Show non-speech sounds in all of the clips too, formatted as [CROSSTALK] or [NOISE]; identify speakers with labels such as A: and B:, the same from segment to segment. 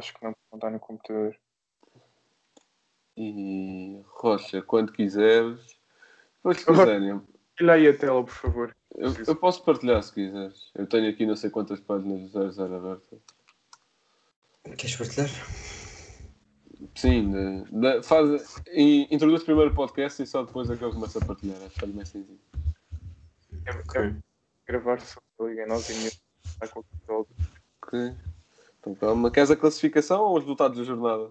A: acho que não, não está no computador.
B: E Rocha, quando quiseres. Depois se quiserem.
A: Olha aí a tela, por favor.
B: Eu, eu, posso partilhar se quiseres. Eu tenho aqui não sei quantas páginas do 00 abertas.
C: Queres partilhar?
B: Sim, de, de, faz, introduz primeiro o podcast e só depois é que eu começo a partilhar. Acho que é mais sencillo.
A: É, okay. gravar só liga nós e está com o
B: Ok. Então calma. Queres a classificação ou os resultados da jornada?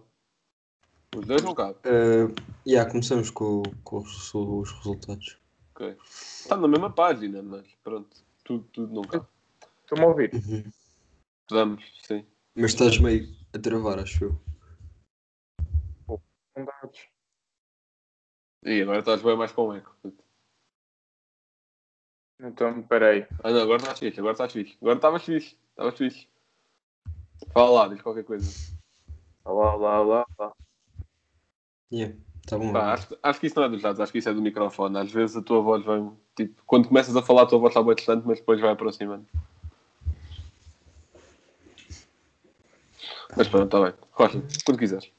B: Os dois não cabe.
C: Uh, yeah, começamos com, com os, os, resultados.
B: Ok. Está na mesma página, mas pronto. Tudo, tudo não cabe.
A: Estou-me a ouvir.
C: Uhum.
B: Vamos, sim.
C: Mas estás meio a travar, acho eu.
A: Dados.
B: E agora estás bem mais com eco.
A: Então, peraí.
B: Ah não, agora estás fixe, agora estás fixe. Agora estavas fixe, estavas fixe. Fala lá, diz qualquer coisa.
A: Olá, olá, olá, olá.
C: Yeah, tá bom.
B: Pá, acho, acho, que isso não é dos dados, acho que isso é do microfone. Às vezes a tua voz vai. Tipo, quando começas a falar, a tua voz está bem distante, mas depois vai aproximando. Mas pronto, está bem. Rocha, quando quiseres.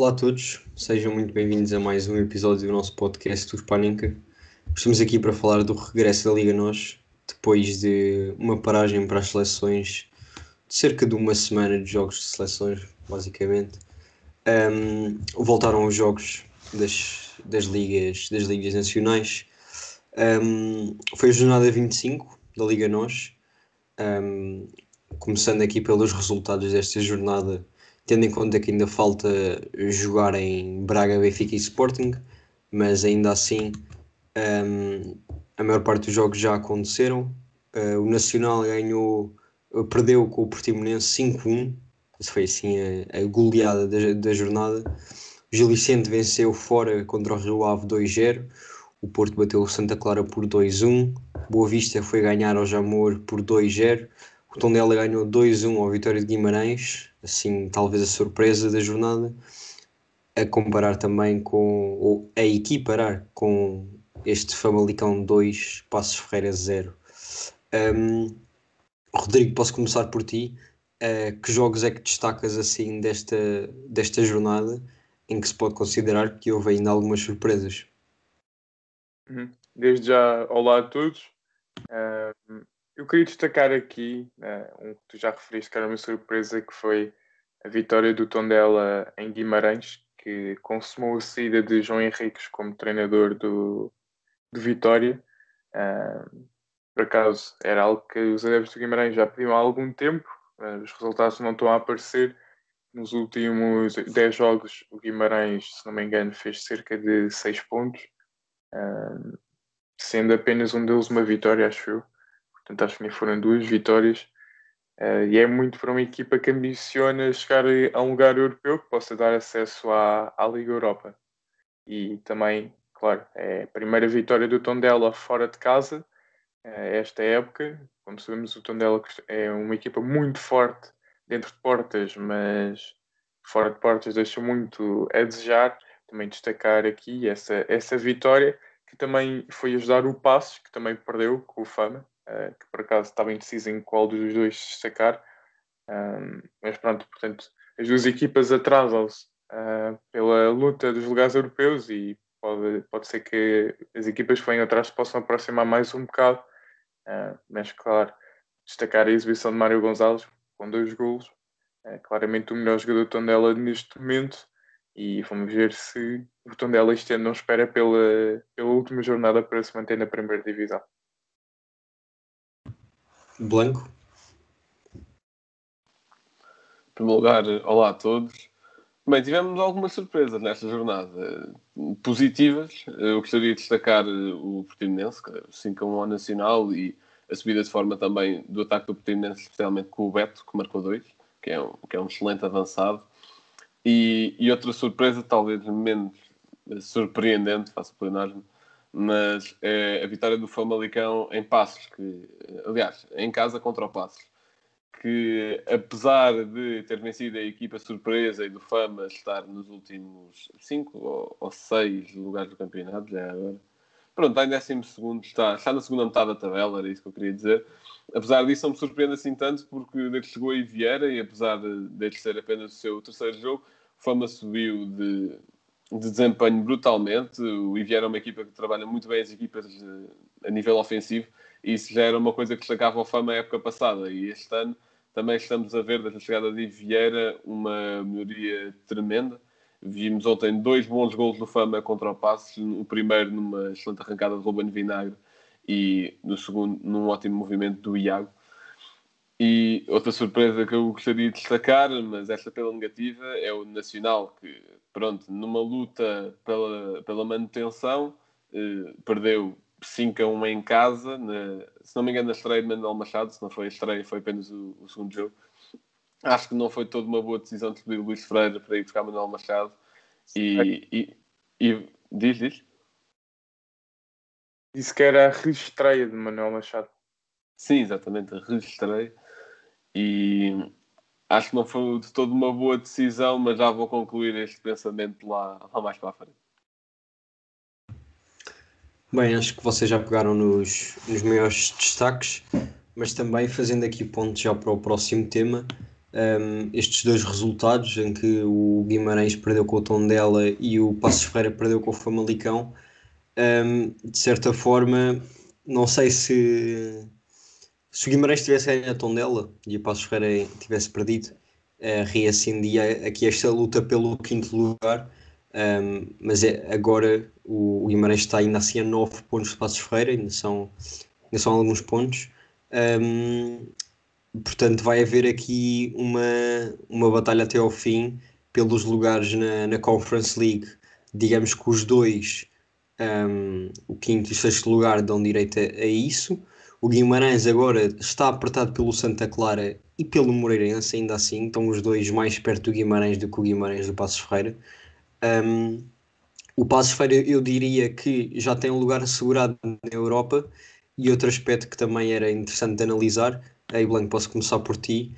C: Olá a todos, sejam muito bem-vindos a mais um episódio do nosso podcast do Paninca. Estamos aqui para falar do regresso da Liga Nós, depois de uma paragem para as seleções de cerca de uma semana de jogos de seleções, basicamente. Um, voltaram os jogos das, das, ligas, das ligas nacionais um, foi a jornada 25 da Liga Nós. Um, começando aqui pelos resultados desta jornada, tendo em conta que ainda falta jogar em Braga, Benfica e Sporting, mas ainda assim um, a maior parte dos jogos já aconteceram. Uh, o Nacional ganhou, perdeu com o Portimonense 5-1, foi assim a, a goleada da, da jornada. O Gil Vicente venceu fora contra o Rio Ave 2-0. O Porto bateu o Santa Clara por 2-1. Boa Vista foi ganhar ao Jamor por 2-0. O Tondela ganhou 2-1 ao Vitória de Guimarães. Assim, talvez a surpresa da jornada. A comparar também com, ou a equiparar com este Famalicão 2, Passos Ferreira 0. Um, Rodrigo, posso começar por ti. Uh, que jogos é que destacas assim desta, desta jornada em que se pode considerar que houve ainda algumas surpresas?
A: Uhum. Desde já, olá a todos. Uh, eu queria destacar aqui uh, um que tu já referiste, que era uma surpresa, que foi a vitória do Tondela em Guimarães, que consumou a saída de João Henriques como treinador do, do Vitória. Uh, por acaso, era algo que os adeptos do Guimarães já pediam há algum tempo, os resultados não estão a aparecer. Nos últimos 10 jogos, o Guimarães, se não me engano, fez cerca de 6 pontos sendo apenas um deles uma vitória, acho eu. Portanto, acho que foram duas vitórias. Uh, e é muito para uma equipa que ambiciona chegar a um lugar europeu que possa dar acesso à, à Liga Europa. E também, claro, é a primeira vitória do Tondela fora de casa uh, esta época. Como sabemos, o Tondela é uma equipa muito forte dentro de portas, mas fora de portas deixa muito a desejar também destacar aqui essa, essa vitória que também foi ajudar o Passos, que também perdeu com o Fama, uh, que por acaso estava indeciso em qual dos dois destacar. Um, mas pronto, portanto, as duas equipas atrasam-se uh, pela luta dos lugares europeus e pode, pode ser que as equipas que vêm atrás possam aproximar mais um bocado. Uh, mas, claro, destacar a exibição de Mário Gonzalez com dois golos. claramente o melhor jogador de Tondela neste momento e vamos ver se o Tondela este ano não espera pela, pela última jornada para se manter na primeira divisão.
C: Blanco.
B: Em primeiro lugar, olá a todos. Bem, tivemos algumas surpresas nesta jornada. Positivas, eu gostaria de destacar o Portimonense, 5 a 1 ao Nacional e a subida de forma também do ataque do Portimonense, especialmente com o Beto, que marcou dois, que é um, que é um excelente avançado. E, e outra surpresa, talvez menos surpreendente, faço pleonasmo, mas é a vitória do Famalicão em Passos, que, aliás, em casa contra o Passos, que apesar de ter vencido a equipa surpresa e do Fama estar nos últimos 5 ou 6 lugares do campeonato, já agora, pronto, está em décimo segundo, está, está na segunda metade da tabela, era isso que eu queria dizer. Apesar disso, não me surpreende assim tanto, porque desde que chegou aí Vieira, e apesar de, ser apenas o seu terceiro jogo, Fama subiu de, de desempenho brutalmente. O Iviera é uma equipa que trabalha muito bem as equipas de, a nível ofensivo, e isso já era uma coisa que destacava o Fama a época passada. E este ano também estamos a ver, desde a chegada de Vieira, uma melhoria tremenda. Vimos ontem dois bons gols do Fama contra o Passos, o primeiro numa excelente arrancada de Ruben Vinagre e no segundo num ótimo movimento do Iago. E outra surpresa que eu gostaria de destacar, mas esta pela negativa, é o Nacional, que, pronto, numa luta pela, pela manutenção, eh, perdeu 5 a 1 em casa, na, se não me engano, na estreia de Manuel Machado, se não foi a estreia, foi apenas o, o segundo jogo. Acho que não foi toda uma boa decisão de pedir Luís Freire para ir buscar Manuel Machado. E, e, e, diz, diz.
A: Disse que era a reestreia de Manuel Machado.
B: Sim, exatamente, a reestreia. E acho que não foi de toda uma boa decisão, mas já vou concluir este pensamento lá, lá mais para a frente.
C: Bem, acho que vocês já pegaram nos, nos maiores destaques, mas também fazendo aqui ponto já para o próximo tema, um, estes dois resultados em que o Guimarães perdeu com o Tondela e o Passos Ferreira perdeu com o Famalicão, um, de certa forma, não sei se, se o Guimarães tivesse ganho a Tondela e o Passos Ferreira tivesse perdido, uh, reacendia aqui esta luta pelo quinto lugar, um, mas é, agora o, o, Guimarães está ainda assim a 9 pontos de Passos Ferreira, ainda são, ainda são alguns pontos. Um, portanto, vai haver aqui uma, uma batalha até ao fim pelos lugares na, na Conference League. Digamos que os dois um, o quinto e sexto lugar dão direito a, a, isso. O Guimarães agora está apertado pelo Santa Clara e pelo Moreirense, ainda assim, estão os dois mais perto do Guimarães do que o Guimarães do Passos Ferreira. Um, o Passos Ferreira, eu diria que já tem um lugar assegurado na Europa. E outro aspecto que também era interessante de analisar, aí Blanco, posso começar por ti,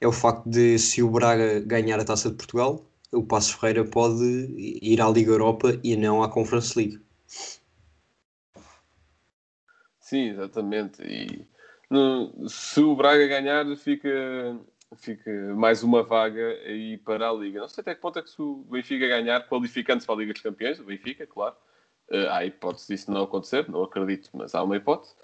C: é o facto de se o Braga ganhar a Taça de Portugal, o Passos Ferreira pode ir à Liga Europa e não à Conference League.
B: Sim, exatamente. E no, se o Braga ganhar, fica, fica mais uma vaga aí para a Liga. Não sei até que ponto é que se o Benfica ganhar, qualificando-se para a Liga dos Campeões, o Benfica, claro. Uh, há hipótese disso não acontecer, não acredito, mas há uma hipótese.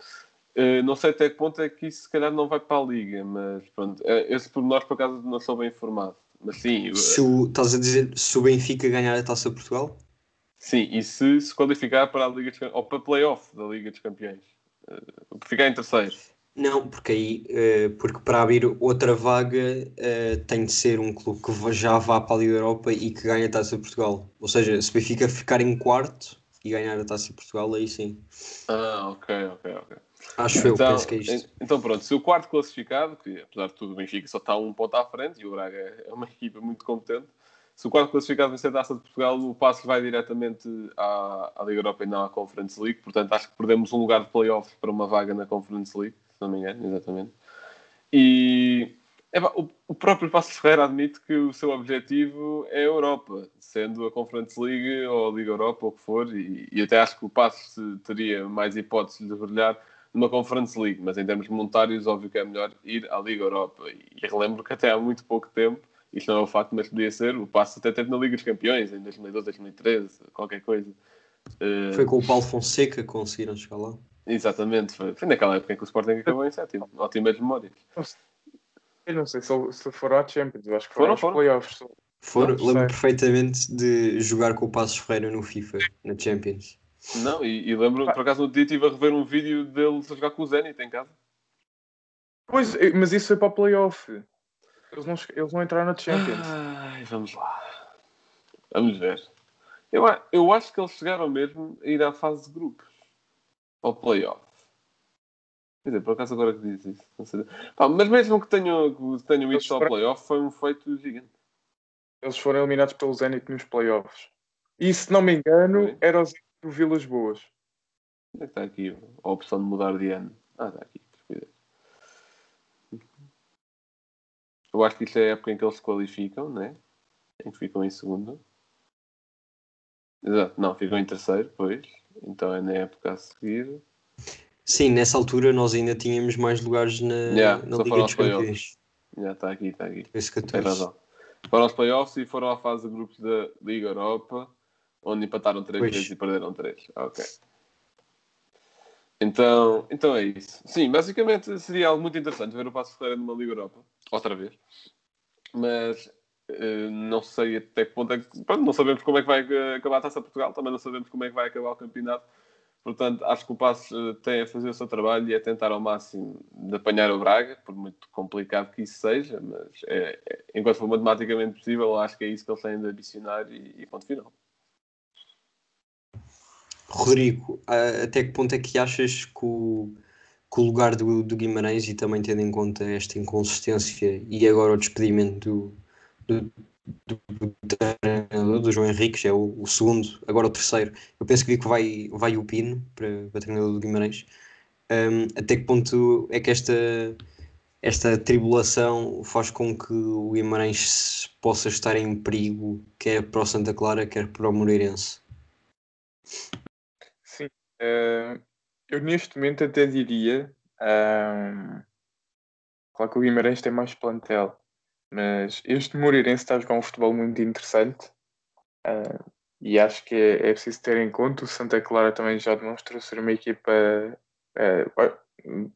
B: Uh, não sei até que ponto é que isso se calhar não vai para a Liga, mas pronto, uh, esse por nós por acaso não sou bem informado. Mas sim.
C: Se o, estás a dizer se o Benfica ganhar a taça de Portugal?
B: Sim, e se se qualificar para a Liga dos ou para a playoff da Liga dos Campeões. Ficar em terceiro.
C: Não, porque aí, uh, porque para abrir outra vaga uh, tem de ser um clube que já vá para a Liga Europa e que ganhe a Taça de Portugal. Ou seja, se Benfica ficar em quarto e ganhar a Taça de Portugal, aí sim.
B: Ah, ok, ok, ok.
C: Acho então, eu, penso que é isto.
B: Então pronto, se o quarto classificado, que apesar de tudo o Benfica só está um ponto à frente e o Braga é uma [LAUGHS] equipa muito competente, se o quarto classificado vencer a Taça de Portugal, o passo vai diretamente à, à, Liga Europa e não à Conference League. Portanto, acho que perdemos um lugar de playoffs para uma vaga na Conference League, se não me engano, exatamente. E o, o, próprio Passos Ferreira admite que o seu objetivo é a Europa, sendo a Conference League ou a Liga Europa, ou o que for, e, e até acho que o Passos teria mais hipóteses de brilhar numa Conference League, mas em termos monetários, óbvio que é melhor ir à Liga Europa. E relembro que até há muito pouco tempo isto não é o facto, mas podia ser. O passo até teve na Liga dos Campeões em 2012, 2013, qualquer coisa.
C: Uh... Foi com o Paulo Fonseca que conseguiram chegar lá.
B: Exatamente, foi, foi naquela época em que o Sporting acabou em sétimo. Ótimas memórias.
A: Eu não sei se, se foram à Champions, eu acho que foram, foram playoffs.
C: Foram, lembro perfeitamente de jogar com o Passos Ferreira no FIFA, na Champions.
B: Não, e, e lembro, por acaso, no dia estive a rever um vídeo dele a jogar com o Zenit em casa.
A: Pois, mas isso foi para o playoff. Eles não, eles não entraram na Champions.
B: Ai, vamos lá. Vamos ver. Eu, eu acho que eles chegaram mesmo a ir à fase de grupos. Ao playoff. Quer dizer, por acaso agora que diz isso. Pá, mas mesmo que tenham, que tenham ido ao playoff, foi um feito gigante.
A: Eles foram eliminados pelo Zenit nos playoffs. E se não me engano, era o Zenit do Vilas Boas.
B: Onde é que está aqui a opção de mudar de ano? Ah, está aqui. Eu acho que isto é a época em que eles se qualificam, né? Em que ficam em segundo. Exato, não, ficam em terceiro, pois. Então é na época a seguir.
C: Sim, nessa altura nós ainda tínhamos mais lugares na,
B: Yeah,
C: na Liga dos. Campeões.
B: Já está aqui, está aqui. Tem
C: 14.
B: razão. Foram aos playoffs e foram à fase de grupos da Liga Europa, onde empataram três
C: Pois.
B: vezes e perderam três. Ok. Então, então é isso. Sim, basicamente seria algo muito interessante ver o Passo Ferreira numa Liga Europa, outra vez. Mas eh, não sei até que ponto é que. Pronto, não sabemos como é que vai eh, acabar a Taça Portugal, também não sabemos como é que vai acabar o campeonato. Portanto, acho que o Passo eh, tem a fazer o seu trabalho e a tentar ao máximo de apanhar o Braga, por muito complicado que isso seja, mas é, é- enquanto for matematicamente possível, acho que é isso que eles têm de ambicionar e, e ponto final.
C: Rodrigo, até que ponto é que achas que o, que o lugar do, do Guimarães, e também tendo em conta esta inconsistência e agora o despedimento do, do, do, do João Henrique, é o, o segundo, agora o terceiro, eu penso que vai, vai o Pino para, para treinador do Guimarães. Hum, até que ponto é que esta, esta tribulação faz com que o Guimarães possa estar em perigo, quer para o Santa Clara, quer para o Moreirense?
A: Sim. eh, eu neste momento até diria. ahm, claro que o Guimarães tem mais plantel, mas este Moreirense está a jogar um futebol muito interessante. ah, e acho que é, é preciso ter em conta. O Santa Clara também já demonstrou ser uma equipa. ah,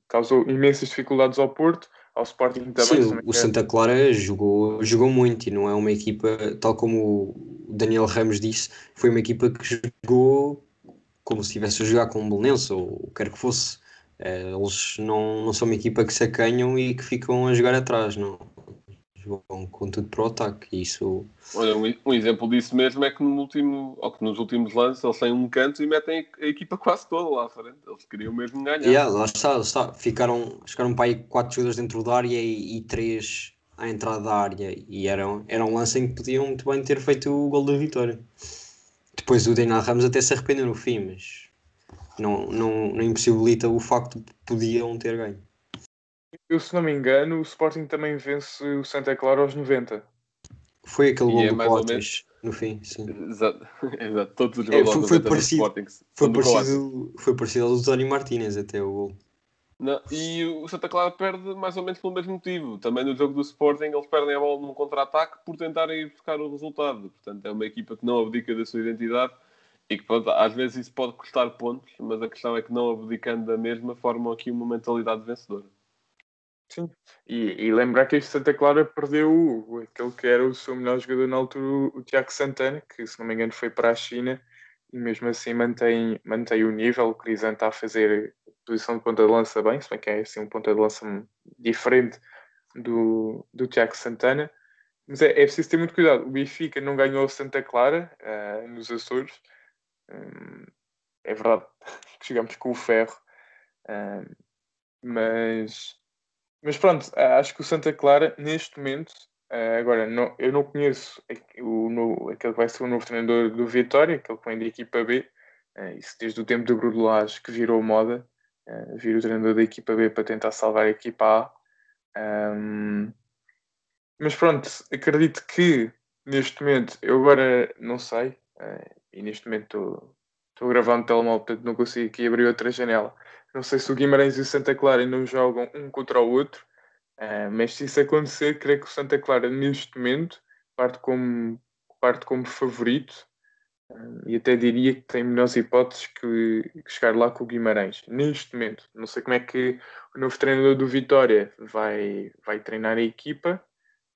A: causou imensas dificuldades ao Porto, ao Sporting também.
C: Sim, o. Santa Clara jogou, jogou muito e não é uma equipa, tal como o Daniel Ramos disse, foi uma equipa que jogou como se estivesse a jogar com um Belenense ou o que quer que fosse. Eh, Eles não, não são uma equipa que se acanham e que ficam a jogar atrás, não. Jogam com tudo para o ataque. E isso
B: Olha, um, um exemplo disso mesmo é que, no último, ou que nos últimos lances eles têm um canto e metem a equipa quase toda lá à frente. Eles queriam mesmo ganhar.
C: Yeah, lá está, lá está. Ficaram, ficaram para aí quatro jogadores dentro da área e, e três à entrada da área. E era, era um lance em que podiam muito bem ter feito o gol da vitória. Depois o Daniel Ramos até se arrependeu no fim, mas não, não, não impossibilita o facto de podiam ter ganho.
A: Eu, se não me engano, o Sporting também vence o Santa Clara aos 90.
C: Foi aquele
B: E
C: gol
B: é
C: do Coates no fim, sim.
B: Exato. [LAUGHS] Exato. Todos os
C: É,
B: gols
C: foi-
B: do
C: foi
B: Sporting
C: parecido.
B: são
C: Foi parecido, foi parecido ao do Tony Martínez até o gol.
B: Não, e o Santa Clara perde mais ou menos pelo mesmo motivo. Também no jogo do Sporting eles perdem a bola num contra-ataque por tentarem buscar o resultado. Portanto, é uma equipa que não abdica da sua identidade e que pronto, às vezes isso pode custar pontos, mas a questão é que não abdicando da mesma formam aqui uma mentalidade vencedora.
A: Sim. E, e lembrar que este Santa Clara perdeu aquele que era o seu melhor jogador na altura, o Tiago Santana, que se não me engano foi para a China e mesmo assim mantém, mantém o nível. O Crisan está a fazer posição de ponta de lança bem, se bem que é assim um ponta de lança diferente do, do Tiago Santana. Mas é, é preciso ter muito cuidado. O Benfica não ganhou Santa Clara ah, nos Açores. Hum, é verdade [LAUGHS] que jogamos com o ferro. Ah, mas mas pronto, acho que o Santa Clara, neste momento, ah, agora, não- eu não conheço o, aquele que vai ser o novo treinador do Vitória, aquele que vem da equipa B, ah, isso desde o tempo do Grudelage que virou moda, ah, vir o treinador da equipa B para tentar salvar a equipa A. Ahm, mas pronto, acredito que neste momento, eu agora não sei, ah, e neste momento estou- no telemóvel, portanto não consigo aqui abrir outra janela. Não sei se o Guimarães e o Santa Clara não jogam um contra o outro, ah, mas se isso acontecer, creio que o Santa Clara neste momento parte como, parte como favorito ah, e até diria que tem melhores hipóteses que, que chegar lá com o Guimarães. Neste momento, não sei como é que o novo treinador do Vitória vai, vai treinar a equipa.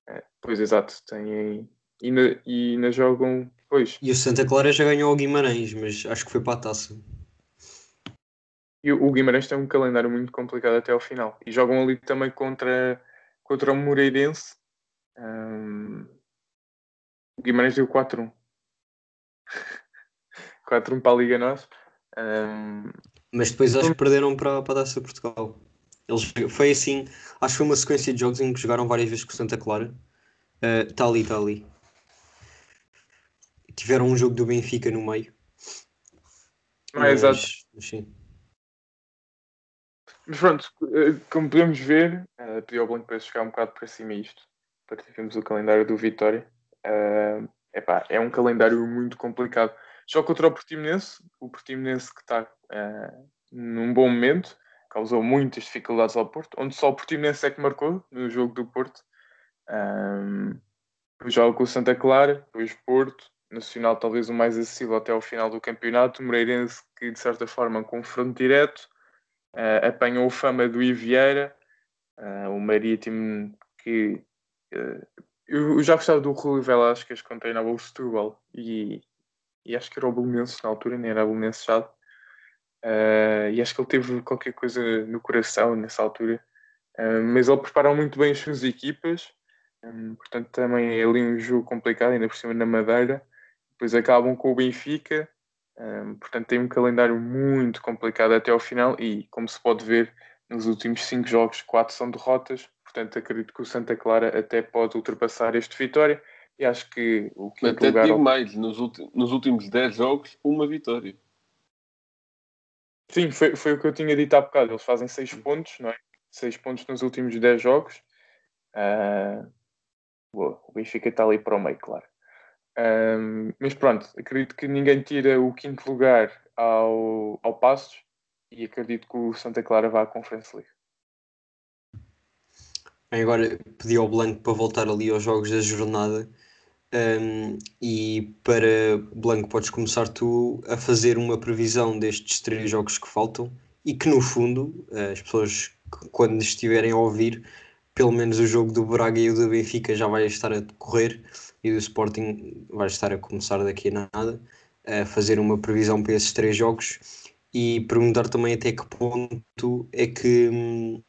A: Ah, pois exato, tem e ainda, jogam. Pois,
C: E o Santa Clara já ganhou ao Guimarães, mas acho que foi para a taça.
A: E o Guimarães tem um calendário muito complicado até ao final. E jogam ali também contra, contra o Moreirense. Ahm, o Guimarães deu 4-1. 4-1 [LAUGHS] para a Liga Nós. Ahm,
C: Mas depois acho que perderam para, para a Taça de Portugal. Eles, foi assim, acho que foi uma sequência de jogos em que jogaram várias vezes com o Santa Clara. Está ali, está ali. Tiveram um jogo do Benfica no meio.
A: é exato.
C: mas sim.
A: Mas pronto, eh, como podemos ver, uh, pedi ao Blanco para chegar um bocado para cima isto, para termos o calendário do Vitória. Eh, epá, é um calendário muito complicado. Joga contra o Portimonense, o Portimonense que está uh, num bom momento, causou muitas dificuldades ao Porto, onde só o Portimonense é que marcou no jogo do Porto. Um, joga com o Santa Clara, depois Porto, Nacional talvez o mais acessível até ao final do campeonato, Moreirense que de certa forma um confronto direto, uh, apanhou o fama do Ivieira, uh, o Marítimo que uh, eu, já gostava do Rui Velasquez quando treinava o Setúbal e, e acho que era o Belenenses na altura, nem era o Belenenses já. Uh, e acho que ele teve qualquer coisa no coração nessa altura. Uh, mas ele preparou muito bem as suas equipas, um, portanto também é ali um jogo complicado, ainda por cima na Madeira. Depois acabam com o Benfica, um, portanto tem um calendário muito complicado até ao final e, como se pode ver, nos últimos cinco jogos, quatro são derrotas, Portanto, acredito que o Santa Clara até pode ultrapassar este Vitória. E acho que o
B: que Até lugar... digo mais, nos, nos últimos 10 jogos, uma vitória.
A: Sim, foi, foi o que eu tinha dito há bocado. Eles fazem 6 pontos, não é? 6 pontos nos últimos 10 jogos. Uh... Boa, o Benfica está ali para o meio, claro. Um, mas pronto, acredito que ninguém tira o quinto lugar ao, ao Passos e acredito que o Santa Clara vá à Conference League.
C: Agora pedi ao Blanco para voltar ali aos jogos da jornada. Um, e para Blanco, podes começar tu a fazer uma previsão destes três jogos que faltam e que, no fundo, as pessoas, quando estiverem a ouvir, pelo menos o jogo do Braga e o do Benfica já vai estar a decorrer e do Sporting vai estar a começar daqui a nada a fazer uma previsão para esses três jogos e perguntar também até que ponto é que hum,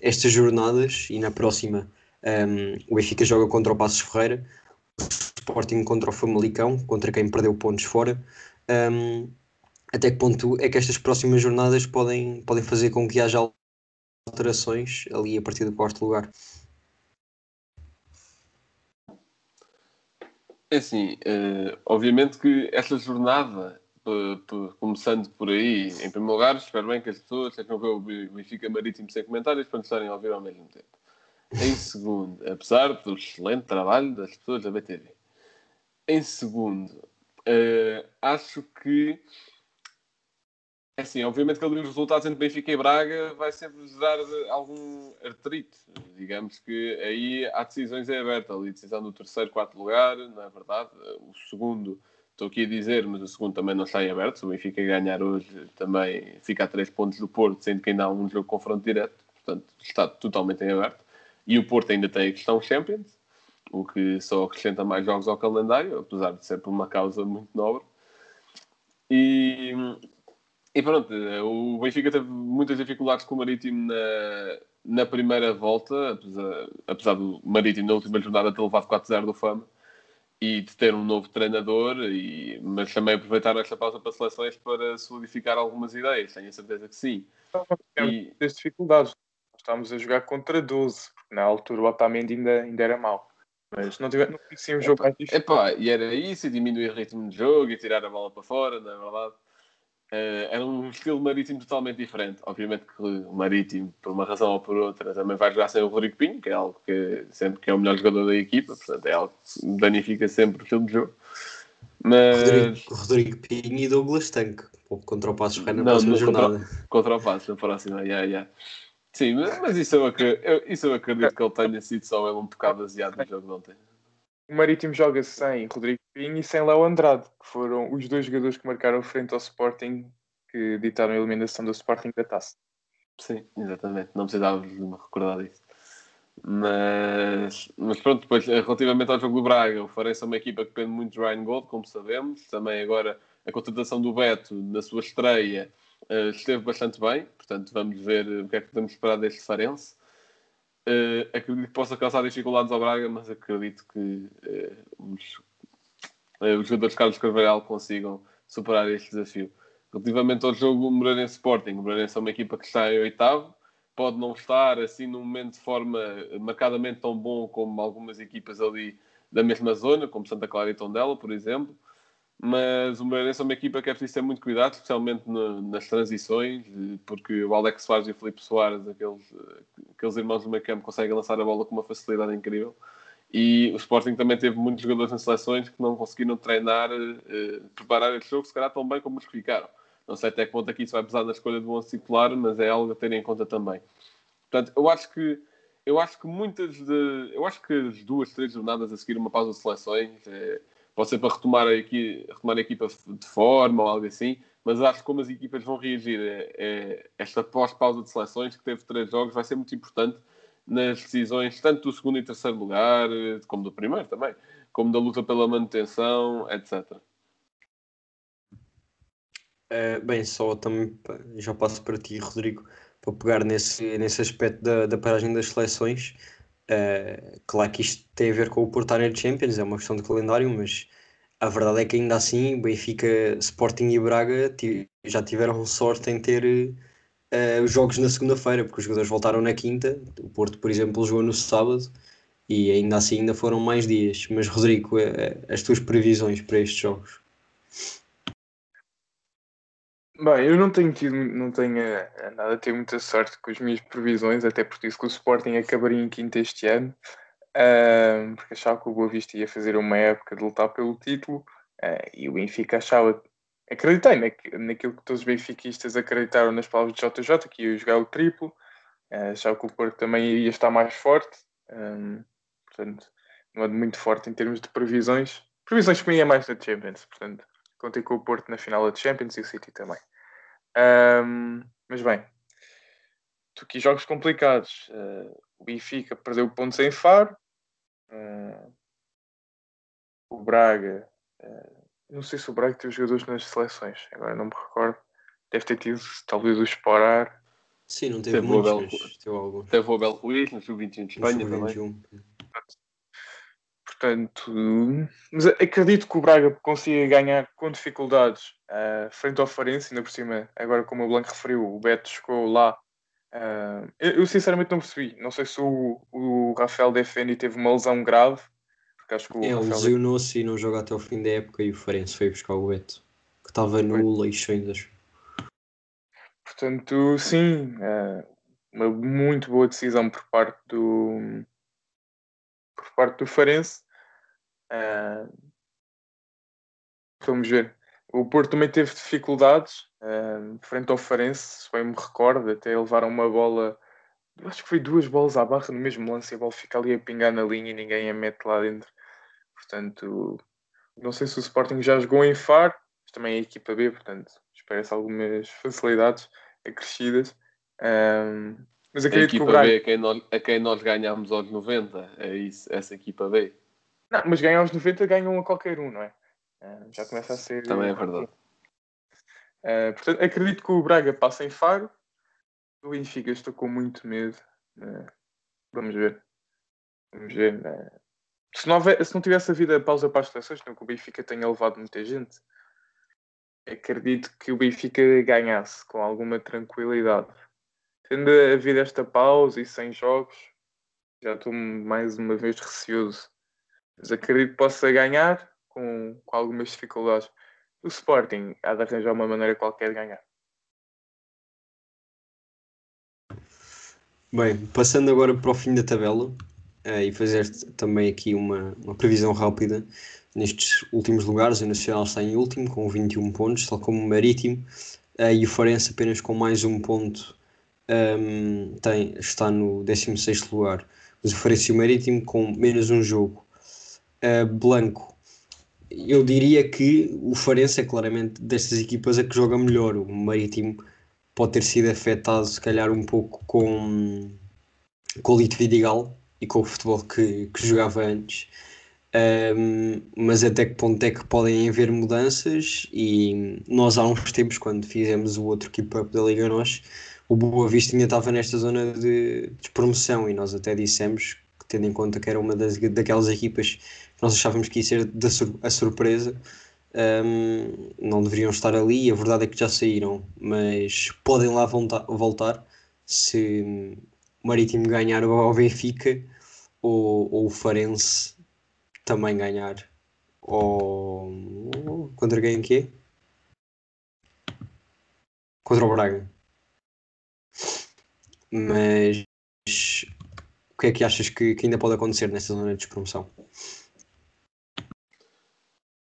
C: estas jornadas e na próxima um, o Benfica joga contra o Passos Ferreira, o Sporting contra o Famalicão, contra quem perdeu pontos fora. Um, até que ponto é que estas próximas jornadas podem, podem fazer com que haja alterações ali a partir do quarto lugar?
B: É assim, uh, obviamente que esta jornada começando por aí, em primeiro lugar, espero bem que as pessoas sejam ver o Benfica Marítimo sem comentários para nos estarem a ouvir ao mesmo tempo. Em segundo, apesar do excelente trabalho das pessoas da BTV. Em segundo, uh, acho que é assim, obviamente que ali os resultados entre Benfica e Braga vai sempre gerar algum artrite. Digamos que aí há decisões em aberto. Ali decisão do terceiro, quarto lugar, não é verdade? O segundo estou aqui a dizer, mas o segundo também não está em aberto. Se o Benfica ganhar hoje, também fica a 3 pontos do Porto, sendo que ainda há um jogo confronto direto. Portanto, está totalmente em aberto. E o Porto ainda tem a questão Champions, o que só acrescenta mais jogos ao calendário, apesar de ser por uma causa muito nobre. E, e pronto, o Benfica teve muitas dificuldades com o Marítimo na, na primeira volta, apesar, apesar do Marítimo na última jornada ter levado 4-0 do Fama e de ter um novo treinador, e, mas também aproveitar esta pausa para seleções para solidificar algumas ideias, tenho a certeza que sim.
A: Temos e... dificuldades. Estávamos a jogar contra 12, porque na altura o Otamendi ainda, ainda era mau. Mas não, tive, não um jogo mais difícil.
B: Epá, e era isso, e diminuir o ritmo de jogo e tirar a bola para fora, não é verdade? Uh, era um estilo marítimo totalmente diferente. Obviamente que o marítimo, por uma razão ou por outra, também vai jogar sem o Rodrigo Pinho, que é algo que sempre que é o melhor jogador da equipa, portanto é algo que danifica sempre o estilo de jogo.
C: Mas... Rodrigo, Rodrigo Pinho e Douglas Tanque contra o Passos Ferreira na próxima jornada.
B: Contra, contra o Passos na próxima, yeah, yeah. Sim, mas, mas isso, eu acredito, eu, isso eu acredito que ele tenha sido só ele um bocado baseado no jogo de ontem.
A: O Marítimo joga sem Rodrigo Pinho e sem Léo Andrade, que foram os dois jogadores que marcaram frente ao Sporting, que ditaram a eliminação do Sporting da taça.
B: Sim, exatamente. Não precisava de me recordar disso. Mas, mas pronto, depois, relativamente ao jogo do Braga, o Farense é uma equipa que depende muito de Ryan Gold, como sabemos. Também agora a contratação do Beto na sua estreia uh, esteve bastante bem, portanto vamos ver o que é que podemos esperar deste Farense. Uh, acredito que possa causar dificuldades ao Braga, mas acredito que uh, os, uh, os jogadores Carlos Carvalhal consigam superar este desafio. Relativamente ao jogo Moreirense Sporting, o Moreirense é uma equipa que está em oitavo, pode não estar assim num momento de forma marcadamente tão bom como algumas equipas ali da mesma zona, como Santa Clara e Tondela, por exemplo, mas o Moreirense é uma equipa que é preciso ter muito cuidado, especialmente no, nas transições, porque o Alex Soares e o Felipe Soares, aqueles, aqueles irmãos do meio campo, conseguem lançar a bola com uma facilidade incrível E o Sporting também teve muitos jogadores nas seleções que não conseguiram treinar, uh, preparar este jogo, se calhar tão bem como os que ficaram. Não sei até que ponto aqui isso vai pesar na escolha do 11 titular, mas é algo a ter em conta também. Portanto, eu acho que eu acho que muitas de. Eu acho que as duas, três jornadas a seguir uma pausa de seleções é, pode ser para retomar a, equipa, retomar a equipa de forma ou algo assim, mas acho que como as equipas vão reagir é, esta pós-pausa de seleções, que teve três jogos, vai ser muito importante nas decisões tanto do segundo e terceiro lugar, como do primeiro também, como da luta pela manutenção, etc.
C: Uh, bem, só também já passo para ti, Rodrigo, para pegar nesse, nesse aspecto da, da paragem das seleções. Uh, claro que isto tem a ver com o portar na Champions, é uma questão de calendário, mas a verdade é que ainda assim Benfica, Sporting e Braga já tiveram sorte em ter uh, os jogos na segunda-feira, porque os jogadores voltaram na quinta, o Porto, por exemplo, jogou no sábado e ainda assim ainda foram mais dias. Mas Rodrigo, as tuas previsões para estes jogos?
A: Bem, eu não tenho tido, não tenho eh, nada a ter muita sorte com as minhas previsões, até porque disse que o Sporting acabaria em quinto este ano, uh, porque achava que o Boa Vista ia fazer uma época de lutar pelo título, uh, e o Benfica achava, acreditei na, naquilo que todos os benfiquistas acreditaram nas palavras de JJ, que ia jogar o triplo, uh, achava que o Porto também ia estar mais forte, um, portanto, não é muito forte em termos de previsões. Previsões para mim é mais da Champions, portanto Contei com o Porto na final da Champions e o City também. Um, mas bem, tu aqui jogos complicados. Uh, o Benfica perdeu pontos em Faro. Uh, o Braga. Uh, não sei se o Braga teve jogadores nas seleções, agora não me recordo. Deve ter tido talvez o Sporar.
C: Sim, não teve, teve muitos, Abel,
B: teve, teve o Abel Ruiz no Sub-21 de Espanha também.
A: Portanto, mas acredito que o Braga consiga ganhar com dificuldades uh, frente ao Farense, ainda por cima, agora como o Blanco referiu, o Beto chegou lá. Uh, eu, eu, sinceramente não percebi. Não sei se o, o Rafael Defendi teve uma lesão grave.
C: Porque acho que o é, Rafael... lesionou-se e não joga até o fim da época e o Farense foi buscar o Beto, que estava no Leixões.
A: Portanto, sim, uh, uma muito boa decisão por parte do por parte do Farense Uh, vamos ver. O Porto também teve dificuldades uh, frente ao Farense, se bem me recordo, até levaram uma bola, acho que foi duas bolas à barra no mesmo lance e a bola fica ali a pingar na linha e ninguém a mete lá dentro. Portanto, não sei se o Sporting já jogou em Faro, mas também é a equipa B, portanto, espera-se algumas facilidades acrescidas. Um,
B: mas acredito a equipa que o Braga... B a quem, nós, a quem nós ganhámos aos 90, é isso, essa equipa B.
A: Não, mas ganhar aos 90 ganham a qualquer um, não é? Uh, já começa a ser.
B: Também é verdade.
A: Uh, portanto, acredito que o Braga passa em Faro. O Benfica estou com muito medo. Uh, vamos ver. Vamos ver. Se, não houver, se não tivesse havido a pausa para as seleções, não que o Benfica tenha levado muita gente, acredito que o Benfica ganhasse com alguma tranquilidade. Tendo havido esta pausa e sem jogos, já estou mais uma vez receoso mas acredito que possa ganhar com, com algumas dificuldades. O Sporting há de arranjar uma maneira qualquer de ganhar.
C: Bem, passando agora para o fim da tabela uh, e fazer também aqui uma, uma previsão rápida. Nestes últimos lugares, o Nacional está em último com 21 pontos, tal como o Marítimo, uh, e o Forense apenas com mais um ponto um, ehm, tem, está no 16 lugar. Mas o Forense e o Marítimo com menos um jogo Blanco. Eu diria que o Farense é claramente destas equipas a que joga melhor. O Marítimo pode ter sido afetado, se calhar, um pouco com, com o Lito Vidigal e com o futebol que, que jogava antes. Um, mas até que ponto é que podem haver mudanças? E nós, há uns tempos, quando fizemos o outro keep-up da Liga Nós, o Boa Vista ainda estava nesta zona de, de promoção e nós até dissemos que, tendo em conta que era uma das, daquelas equipas nós achávamos que ia ser da sur a surpresa. Um, não deveriam estar ali, a verdade é que já saíram, mas podem lá voltar, se o Marítimo ganhar ao Benfica ou, ou o Farense também ganhar. Ou contra quem que Contra o Braga. Mas o que é que achas que, que ainda pode acontecer nessa zona de despromoção?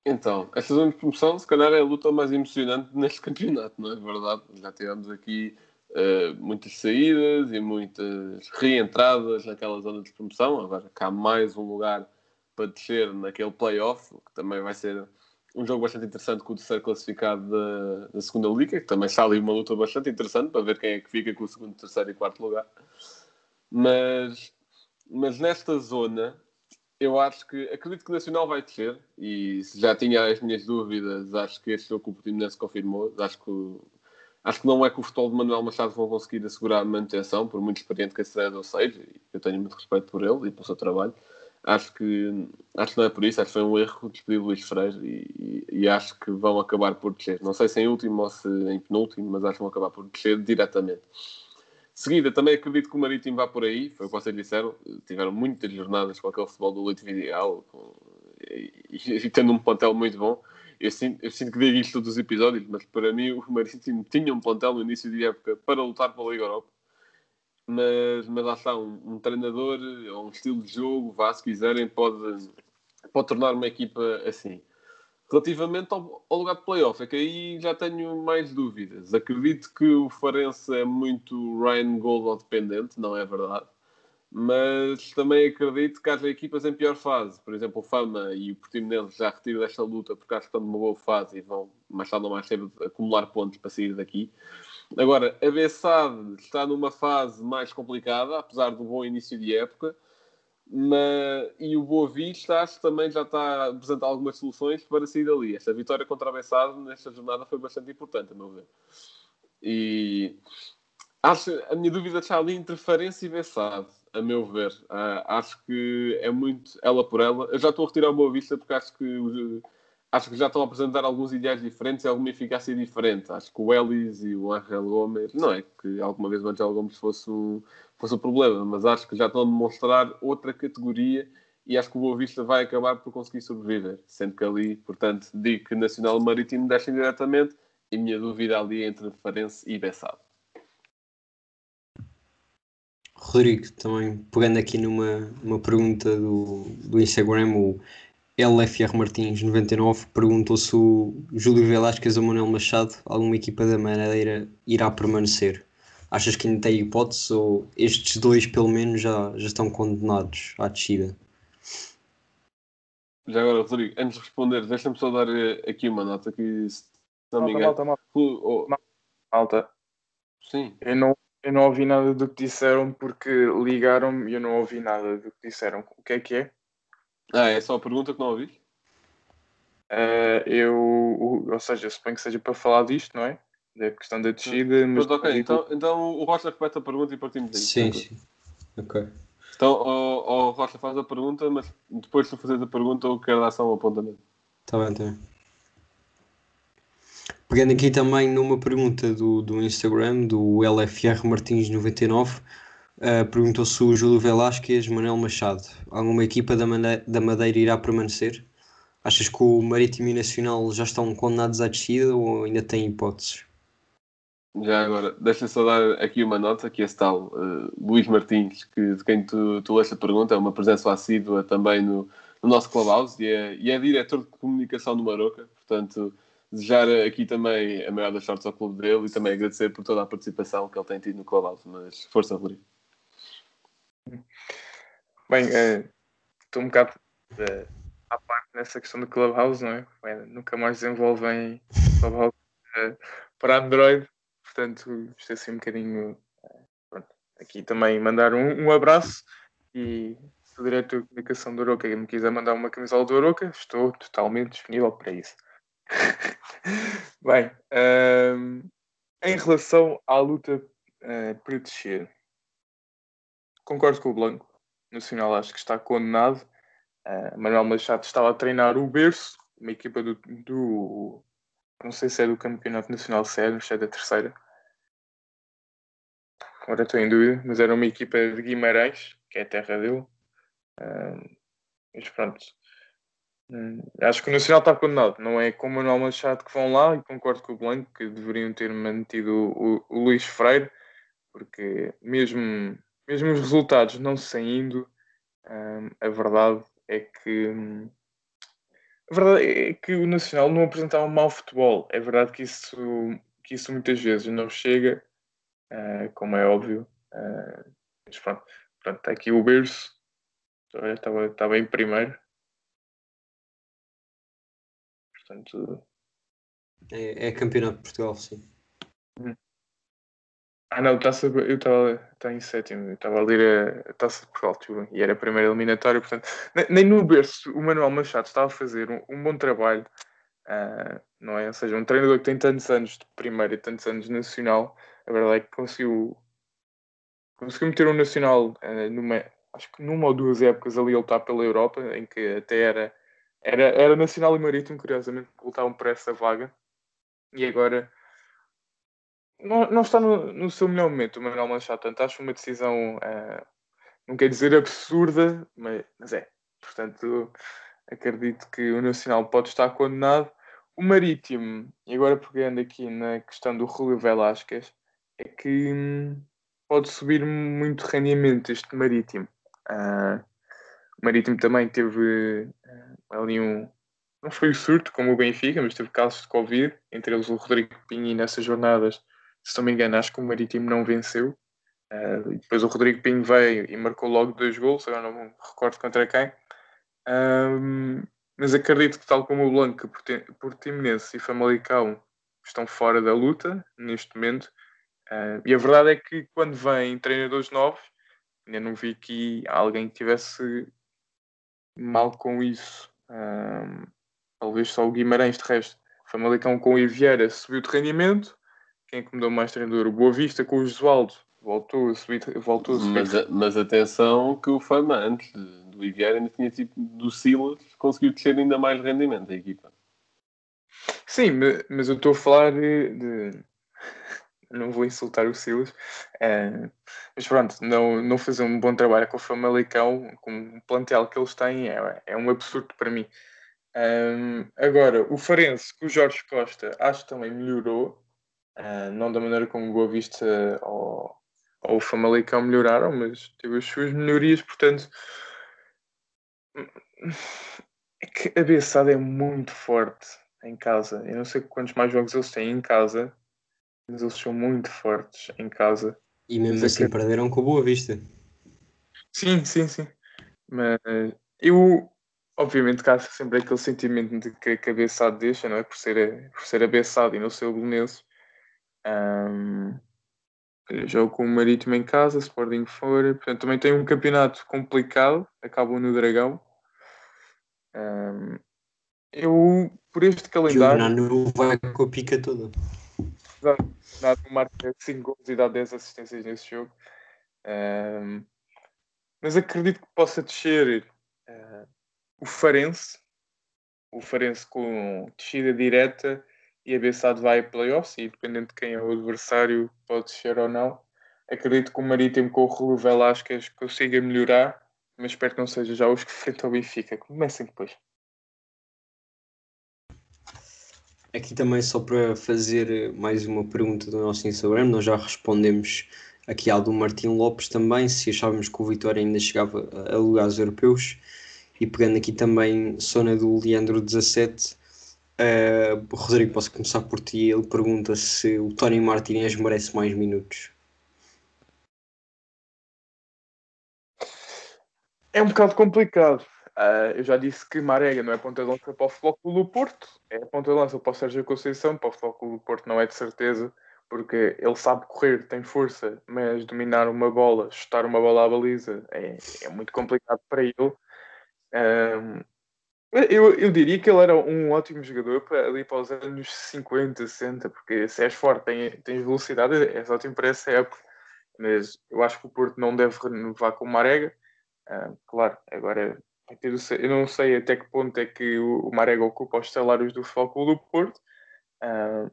B: Então, esta zona de promoção, se calhar, é a luta mais emocionante neste [LAUGHS] campeonato, não é verdade? Já tivemos aqui uh, muitas saídas e muitas reentradas naquela zona de promoção. Agora cá mais um lugar para descer naquele playoff, que também vai ser um jogo bastante interessante com o terceiro classificado da, da segunda liga, que também está ali uma luta bastante interessante para ver quem é que fica com o segundo, terceiro e quarto lugar. Mas, mas nesta zona eu acho que acredito que o Nacional vai descer e se já tinha as minhas dúvidas, acho que este jogo que o Portimonense confirmou. Acho que, acho que não é que o futebol de Manuel Machado vão conseguir assegurar a manutenção, por muito experiente que esse treinador seja, eu tenho muito respeito por ele e pelo seu trabalho. Acho que, acho que não é por isso, acho que foi um erro despedir Luís Freire e, e, e, acho que vão acabar por descer. Não sei se em último ou se em penúltimo, mas acho que vão acabar por descer diretamente. Seguida, também acredito que o Marítimo vá por aí, foi o que vocês disseram. Tiveram muitas jornadas com aquele futebol do Leite Vidigal com, e, e, tendo um plantel muito bom. Eu sinto, eu sinto que digo isto todos os episódios, mas para mim o Marítimo [LAUGHS] tinha um plantel no início de época para lutar pela Liga Europa. Mas, mas lá está, um, um treinador ou um estilo de jogo, vá se quiserem, pode, pode tornar uma equipa assim. Relativamente ao, ao, lugar de playoff, é que aí já tenho mais dúvidas. Acredito que o Farense é muito Ryan Gold dependente, não é verdade. Mas também acredito que haja equipas em pior fase. Por exemplo, o Fama e o Portimonense já retiram desta luta porque acho que estão numa boa fase e vão, mais tarde ou mais cedo, acumular pontos para sair daqui. Agora, a Bessade está numa fase mais complicada, apesar do bom início de época e o Boa Vista acho que também já está a apresentar algumas soluções para sair dali. Esta vitória contra a Bessade nesta jornada foi bastante importante, a meu ver. E acho, a minha dúvida está ali Farense e Bessade, a meu ver. Uh, acho que é muito ela por ela. Eu já estou a retirar o Boa Vista porque acho que acho que já estão a apresentar alguns ideais diferentes e alguma eficácia diferente. Acho que o Ellis e o Angel Gomes, não é que alguma vez o Angel Gomes fosse um, fosse um problema, mas acho que já estão a demonstrar outra categoria e acho que o Boa Vista vai acabar por conseguir sobreviver. Sendo que ali, portanto, digo que Nacional Marítimo descem diretamente e minha dúvida ali é entre Farense e Bessado.
C: Rodrigo, também pegando aqui numa uma pergunta do, do Instagram, o LFR Martins 99 perguntou se o Júlio Velasquez ou Manuel Machado, alguma equipa da Madeira, irá permanecer. Achas que ainda tem hipótese ou estes dois pelo menos já, já estão condenados à descida?
B: Já agora, Rodrigo, antes de responder, deixa-me só dar eh, aqui uma nota que se
A: não me engano. Malta, malta, oh. malta.
B: Sim.
A: Eu não, eu não ouvi nada do que disseram porque ligaram-me e eu não ouvi nada do que disseram. O que é que é?
B: Ah, é só a pergunta que não ouvi?
A: Uh, eu, ou seja, suponho que seja para falar disto, não é? Da questão da descida.
B: Mas, mas ok, então, então o Rocha repete a pergunta e partimos daí.
C: Sim, sim. Ok.
B: Então, o, o Rocha faz a pergunta, mas depois de fazer a pergunta, eu quero dar só um apontamento.
C: Está bem, está bem. Pegando aqui também numa pergunta do, do Instagram, do LFR Martins99, Uh, Perguntou-se o Júlio Velasquez, Manuel Machado. Alguma equipa da Madeira, da Madeira irá permanecer? Achas que o Marítimo e Nacional já estão condenados à descida ou ainda têm hipóteses?
B: Já agora, deixa só dar aqui uma nota, que esse tal uh, Luís Martins, que, de quem tu, tu leste a pergunta, é uma presença assídua também no, no nosso Clubhouse e é, e é diretor de comunicação do Maroca, portanto, desejar aqui também a maior das sortes ao clube dele e também agradecer por toda a participação que ele tem tido no Clubhouse, mas força, Rodrigo.
A: Bem, uh, estou um bocado uh, à parte nessa questão do Clubhouse, não é? Bem, nunca mais desenvolvem Clubhouse uh, para Android, portanto, isto é assim um bocadinho. Pronto. Aqui também mandar um, um abraço e o diretor de comunicação do Oroca, me quiser mandar uma camisola do Oroca, estou totalmente disponível para isso. [LAUGHS] Bem, em relação à luta uh, para descer, concordo com o Blanco. Nacional acho que está condenado. Uh, Manuel Machado estava a treinar o Berço, uma equipa do, do não sei se é do Campeonato Nacional Sério, se é da terceira. Agora estou em dúvida, mas era uma equipa de Guimarães, que é a terra dele. Uh, mas pronto. Hum, acho que o Nacional está condenado. Não é com o Manuel Machado que vão lá, e concordo com o Blanco que deveriam ter mantido o, o Luís Freire, porque mesmo mesmo os resultados não saindo, um, a verdade é que a verdade é que o Nacional não apresentava um mau futebol. É verdade que isso, que isso muitas vezes não chega, uh, como é óbvio. Uh, mas pronto, pronto, está aqui o berço. Estava, estava em primeiro. Portanto.
C: É, é campeonato de Portugal, sim.
A: Hum. Ah, não, taça, eu estava em sétimo, estava a ler a, taça de Portugal e era a primeira eliminatória, portanto, nem, no berço o Manuel Machado estava a fazer um, um bom trabalho, uh, não é? Ou seja, um treinador que tem tantos anos de primeira e tantos anos nacional, a verdade é que conseguiu, conseguiu meter um nacional uh, numa, acho que numa ou duas épocas ali ele está pela Europa, em que até era, era, era nacional e marítimo, curiosamente, lutavam por essa vaga, e agora não, não está no, no, seu melhor momento o Manuel Machado. Portanto, acho uma decisão, uh, não quer dizer absurda, mas, mas, é. Portanto, acredito que o Nacional pode estar condenado. O Marítimo, e agora pegando aqui na questão do Rúlio Velasquez, é que hum, pode subir muito rendimento este Marítimo. Uh, o Marítimo também teve uh, ali um. Não foi o surto como o Benfica, mas teve casos de Covid, entre eles o Rodrigo Pinho, e nessas jornadas se não me engano, acho que o Marítimo não venceu. Uh, depois o Rodrigo Pinho veio e marcou logo dois gols, agora não me recordo contra quem. Um, mas acredito que, tal como o Blanco, Portimonense e Famalicão estão fora da luta neste momento. Uh, e a verdade é que quando vêm treinadores novos, ainda não vi que alguém tivesse mal com isso. Um, talvez só o Guimarães, de resto. Famalicão com o Ivieira subiu de rendimento quem é que mudou mais treinador? O Boa Vista com o Josualdo. Voltou a subir. Voltou a subir.
B: Mas, mas atenção que o Fama antes do Iviar ainda tinha tipo do Silas, conseguiu descer ainda mais rendimento a equipa.
A: Sim, mas eu estou a falar de, de... Não vou insultar o Silas, é... mas pronto, não, não fazer um bom trabalho com o Famalicão, com o plantel que eles têm, é, é um absurdo para mim. Um, agora, o Farense, que o Jorge Costa acho que também melhorou, Uh, não da maneira como Boa Vista ou, ou o Famalicão melhoraram, mas teve as suas melhorias, portanto é que a Bessada é muito forte em casa. Eu não sei quantos mais jogos eles têm em casa, mas eles são muito fortes em casa.
C: E mesmo mas assim é que... perderam com Boa Vista.
A: Sim, sim, sim. Mas eu, obviamente, há sempre aquele sentimento de que a cabeça deixa, não é? Por ser, por ser a e não ser o Belenenses. Um, jogo com o Marítimo em casa, Sporting fora. Portanto, também tem um campeonato complicado. Acabam no Dragão. Um, eu, por este calendário.
C: Nano vai com a pica toda.
A: Nada, marca 5 gols e dá 10 assistências nesse jogo. Um, mas acredito que possa descer uh, o Farense. O Farense com descida direta e a Bessade vai a playoffs e dependendo de quem é o adversário pode ser ou não. Acredito que o Marítimo com o Rui Velasquez consiga melhorar, mas espero que não seja já os que enfrentam o Benfica. Comecem depois.
C: Aqui também só para fazer mais uma pergunta do nosso Instagram, nós já respondemos aqui ao do Martim Lopes também, se achávamos que o Vitória ainda chegava a lugares europeus. E pegando aqui também zona do Leandro 17, Uh, Rodrigo, posso começar por ti. Ele pergunta se o Tony Martinez merece mais minutos.
A: É um bocado complicado. Uh, eu já disse que Marega não é ponta de lança para o Futebol Clube do Porto, é ponta de lança para o Sérgio Conceição, para o Futebol Clube do Porto não é de certeza, porque ele sabe correr, tem força, mas dominar uma bola, chutar uma bola à baliza é, é muito complicado para ele. Um, eu, eu diria que ele era um ótimo jogador para, ali para os anos 50, 60, porque se és forte, tens, tens velocidade, és ótimo para essa época. Mas eu acho que o Porto não deve renovar com o Marega. Uh, claro, agora eu não sei até que ponto é que o, Marega ocupa os salários do Futebol do Porto. Uh,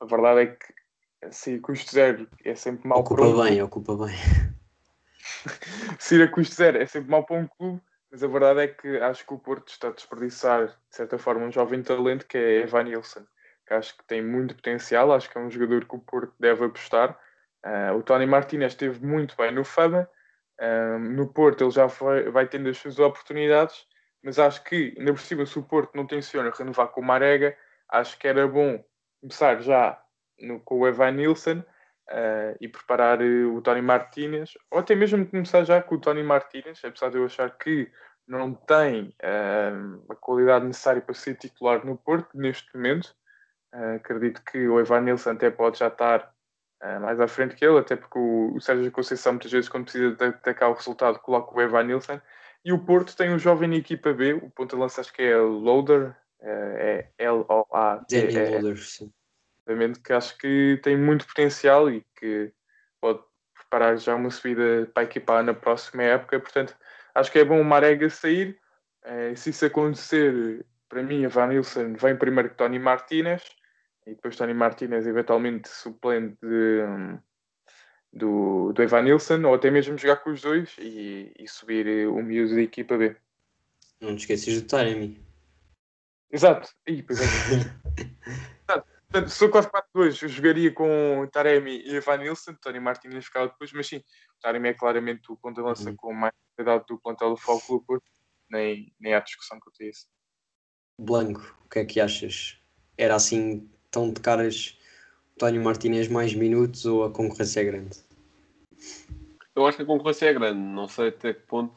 A: a verdade é que se custo zero é sempre mau
C: ocupa para um bem, ocupa bem. [LAUGHS]
A: se ir a custo zero é sempre mau para um clube mas a verdade é que acho que o Porto está a desperdiçar, de certa forma, um jovem talento que é Evan Nilsson, que acho que tem muito potencial, acho que é um jogador que o Porto deve apostar. Uh, o Tony Martinez esteve muito bem no Fama, uh, no Porto ele já foi, vai tendo as suas oportunidades, mas acho que, ainda por cima, se o Porto não tenciona renovar com o Marega, acho que era bom começar já no, com o Evan Nilsson uh, e preparar o Tony Martinez, ou até mesmo começar já com o Tony Martinez, apesar de eu achar que não tem a qualidade necessária para ser titular no Porto neste momento. acredito que o Evan Nilsson até pode já estar uh, mais à frente que ele, até porque o, o Sérgio Conceição muitas vezes quando precisa de atacar o resultado coloca o Evan Nilsson e o Porto tem um jovem na equipa B, o ponto de lança acho que é Loader, uh, é L-O-A-D-E. Loader, sim. Obviamente que acho que tem muito potencial e que pode preparar já uma subida para a equipa na próxima época, portanto acho que é bom o Marega sair, uh, se isso acontecer para mim, a Van Nilsson vem primeiro que Tony Martinez e depois Tony Martinez eventualmente suplente de, do, do Evan Nilsson, ou até mesmo jogar com os dois e, e subir o miúdo da equipa B.
C: Não te esqueces do Taremi.
A: Exato. E, pois é. [LAUGHS] Portanto, se eu 4-4-2, eu jogaria com Taremi e Evan Nilsson, Tony Martinez ficava depois, mas sim, Taremi é claramente o ponto de lança uhum. com mais qualidade do plantel do Foco Porto, nem, nem há discussão quanto a isso.
C: Blanco, o que é que achas? Era assim estão de caras António Martínez mais minutos ou a concorrência é grande?
B: Eu acho que a concorrência é grande, não sei até que ponto.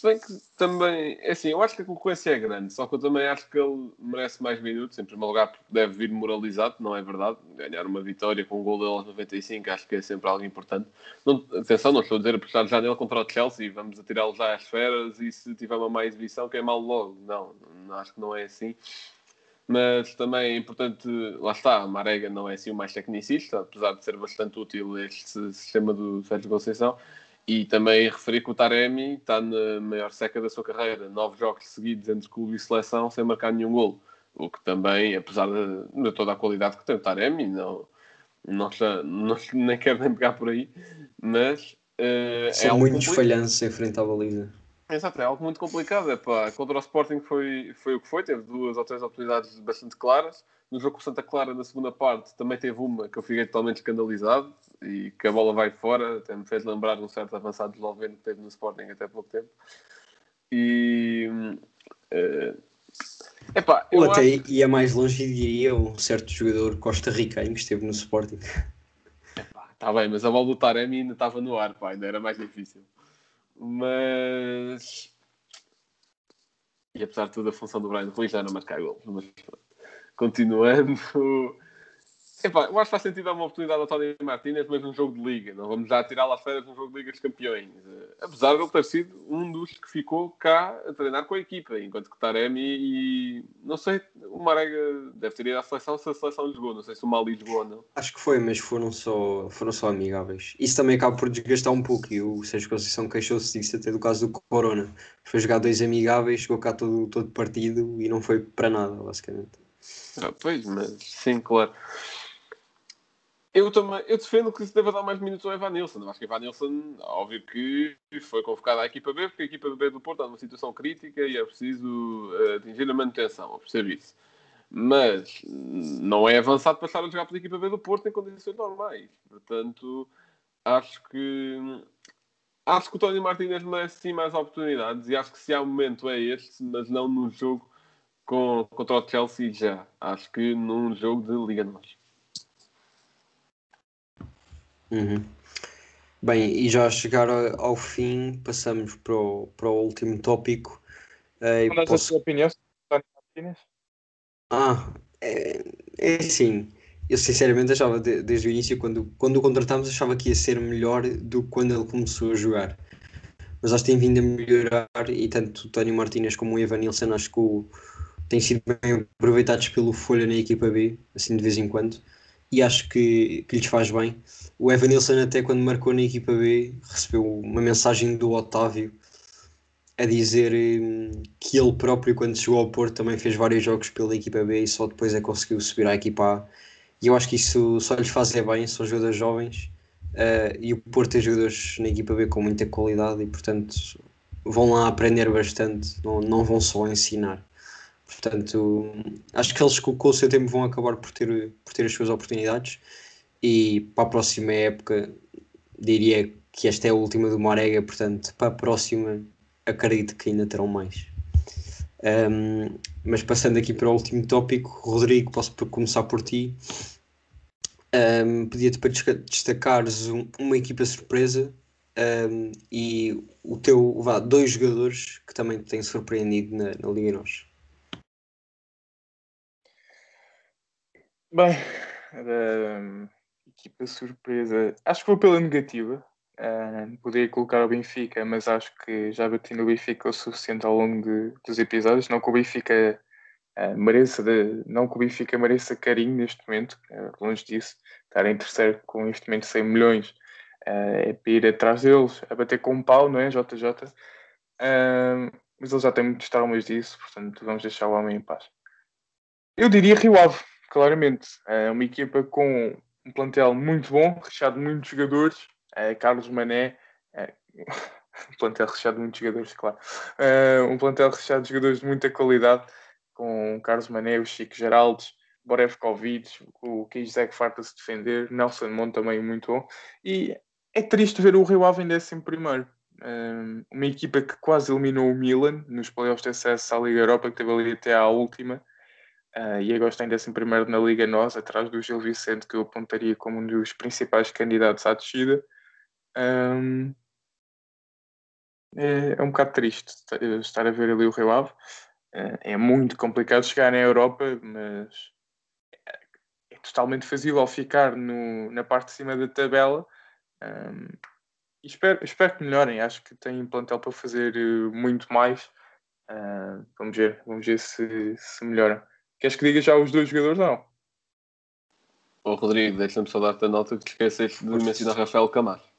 B: Se bem que também, é assim, eu acho que a concorrência é grande, só que eu também acho que ele merece mais minutos, em primeiro lugar porque deve vir moralizado, não é verdade? Ganhar uma vitória com um gol dele aos 95 acho que é sempre algo importante. Não, atenção, não estou a dizer apostar já nele contra o Chelsea, vamos atirá-lo já às feras e se tiver uma má exibição queimá-lo logo. Não, não, acho que não é assim mas também é importante, lá está, a Marega não é assim o mais tecnicista, apesar de ser bastante útil este sistema do Sérgio Conceição. E também referir que o Taremi está na maior seca da sua carreira, nove jogos seguidos entre clube e seleção sem marcar nenhum golo. O que também, apesar de, de toda a qualidade que tem o Taremi, não, não, não nem quero nem pegar por aí, mas uh,
C: São é muitos falhanços em frente à baliza.
B: Exato, é algo muito complicado. É, pá, contra o Sporting foi, foi o que foi, teve duas ou três oportunidades bastante claras. No jogo com Santa Clara, na segunda parte, também teve uma que eu fiquei totalmente escandalizado e que a bola vai fora, até me fez lembrar um certo avançado esloveno que teve no Sporting até pouco tempo. E. Uh,
C: epá, Ou até acho... ia mais longe e diria um certo jogador costa-ricano que esteve no Sporting.
B: Está bem, mas a bola do Taremi ainda estava no ar, pá, ainda era mais difícil. Mas. E apesar de tudo, a função do Brian Ruiz já não marcar gols. Mas continuando. Epá, eu acho que faz sentido dar uma oportunidade ao Tony Martínez, mas num jogo de liga. Não vamos já tirar lá férias num jogo de Liga dos Campeões. Apesar de ele ter sido um dos que ficou cá a treinar com a equipa, enquanto que Taremi e. Não sei, o Marega deve ter ido à seleção se a seleção jogou. Não sei se o Mali jogou ou não.
C: Acho que foi, mas foram só, foram só amigáveis. Isso também acaba por desgastar um pouco. E o Sérgio Conceição queixou-se disso até do caso do Corona. Foi jogar dois amigáveis, chegou cá todo, todo partido e não foi para nada, basicamente.
B: Ah, pois, mas sim, claro. Eu também eu defendo que se deva dar mais minutos ao Evan Nilsson. acho que Evan Nilsson, óbvio que foi convocado à equipa B, porque a equipa B do Porto está numa situação crítica e é preciso uh, atingir a manutenção, eu percebo isso. Mas não é avançado passar a jogar pela equipa B do Porto em condições normais. Portanto, acho que acho que o Tony Martínez merece sim mais oportunidades e acho que se há momento é este, mas não num jogo com, contra o Chelsea já. Acho que num jogo de Liga Nós.
C: Uhum. Bem, e já a chegar ao fim, passamos para o, para o último tópico.
A: Uh, Qual é posso... a sua opinião sobre Martínez?
C: Ah, é, é assim. Eu sinceramente achava de, desde o início, quando, quando o contratámos, achava que ia ser melhor do que quando ele começou a jogar. Mas acho que tem vindo a melhorar e tanto o Tony Martínez como o Evan Nilsson acho que o, têm sido bem aproveitados pelo Folha na equipa B, assim de vez em quando, e acho que, que lhes faz bem. O Evanilson até quando marcou na equipa B recebeu uma mensagem do Otávio a dizer hum, que ele próprio quando chegou ao Porto também fez vários jogos pela equipa B e só depois é conseguiu subir à equipa A e eu acho que isso só lhes faz é bem, são jogadores jovens uh, e o Porto tem jogadores na equipa B com muita qualidade e portanto vão lá aprender bastante, não, não vão só ensinar. Portanto, acho que eles com, o seu tempo vão acabar por ter, por ter as suas oportunidades e para a próxima época diria que esta é a última do Marega, portanto, para a próxima acredito que ainda terão mais. Um, mas passando aqui para o último tópico, Rodrigo, posso começar por ti. Um, Pedia-te para destacares um, uma equipa surpresa um, e o teu, vá, dois jogadores que também te têm surpreendido na, na Liga Nós.
A: Bem, uh, equipa surpresa. Acho que vou pela negativa. Uh, poderia colocar o Benfica, mas acho que já bati no Benfica o suficiente ao longo de, dos episódios. Não que o Benfica uh, mereça, de, não que o Benfica mereça carinho neste momento, uh, longe disso. Estar em terceiro com um investimento de 100 milhões é para ir atrás deles, a bater com um pau, não é, JJ? mas eles já têm muitos traumas disso, portanto vamos deixar o homem em paz. Eu diria Rio Ave, claramente. É uma equipa com um plantel muito bom, recheado de muitos jogadores. É, Carlos Mané, é, [LAUGHS] um plantel recheado de muitos jogadores, claro. É, um plantel recheado de jogadores de muita qualidade, com Carlos Mané, o Chico Geraldes, Borevkovic, o Kizek farta-se defender, Nelson Monte também muito bom. E é triste ver o Rio Ave em 11 primeiro. uma equipa que quase eliminou o Milan nos playoffs de acesso à Liga Europa, que teve ali até à última, Uh, e agora está em 11 na Liga Nós, atrás do Gil Vicente, que eu apontaria como um dos principais candidatos à descida. Um, é, é, um bocado triste estar a ver ali o Rio Ave. Uh, é muito complicado chegar na Europa, mas é, é totalmente fazível ficar no, na parte de cima da tabela. Um, espero, espero que melhorem. Acho que têm plantel para fazer eh, muito mais. Uh, vamos ver, vamos ver se, se melhoram. Queres que diga já os dois jogadores? Não.
B: Ô Rodrigo, deixa-me só dar-te a nota que te esqueceste de mencionar Rafael Camacho.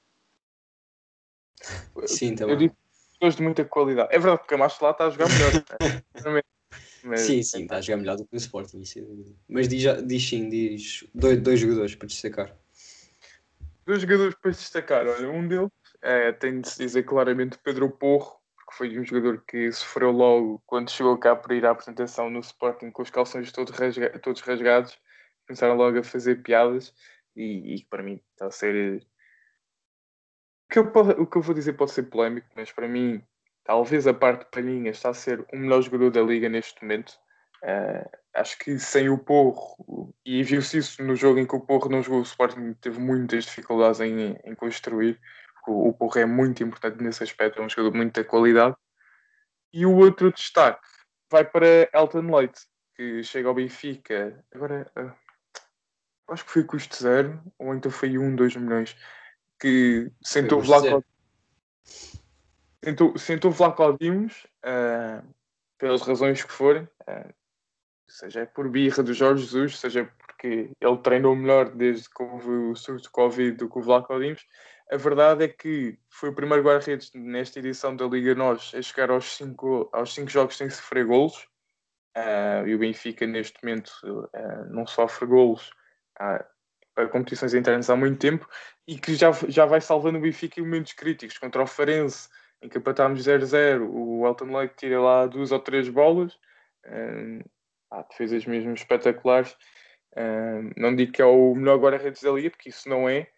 C: Sim, também.
A: Eu digo jogadores de muita qualidade. É verdade que o Camacho lá está a jogar melhor.
C: Mas... Sim, sim, está a jogar melhor do que no Sporting. Mas diz, diz sim, diz dois, dois jogadores para destacar.
A: Dois jogadores para destacar. Olha, um deles é, tem de se dizer claramente Pedro Porro, que foi um jogador que sofreu logo quando chegou cá para ir à apresentação no Sporting com os calções todos, rasga todos rasgados. Começaram logo a fazer piadas e, e para mim está a ser. O que, eu, o que eu vou dizer pode ser polémico, mas para mim, talvez a parte de Palhinha está a ser o melhor jogador da liga neste momento. Uh, acho que sem o Porro, e viu-se isso no jogo em que o Porro não jogou, o Sporting teve muitas dificuldades em, em construir o, o Porro é muito importante nesse aspecto, é um jogador de muita qualidade. E o outro destaque vai para Elton Leite, que chega ao Benfica. Agora, uh, acho que foi custo zero, ou então foi um, dois milhões, que sentou Vlaco. Sentou, sentou Vlaco Dimos, uh, pelas razões que forem, uh, seja por birra do Jorge Jesus, seja porque ele treinou melhor desde que houve o surto de Covid do que o Vlaco Dimos, a verdade é que foi o primeiro guarda-redes nesta edição da Liga Nós a chegar aos 5 aos cinco jogos sem sofrer golos. Uh, e o Benfica, neste momento, uh, não sofre golos para competições internas há muito tempo e que já, já vai salvando o Benfica em momentos críticos. Contra o Farense, em que empatámos 0-0, o Elton Lake tira lá duas ou três bolas. Uh, há defesas mesmo espetaculares. não digo que é o melhor guarda-redes da Liga, porque isso não é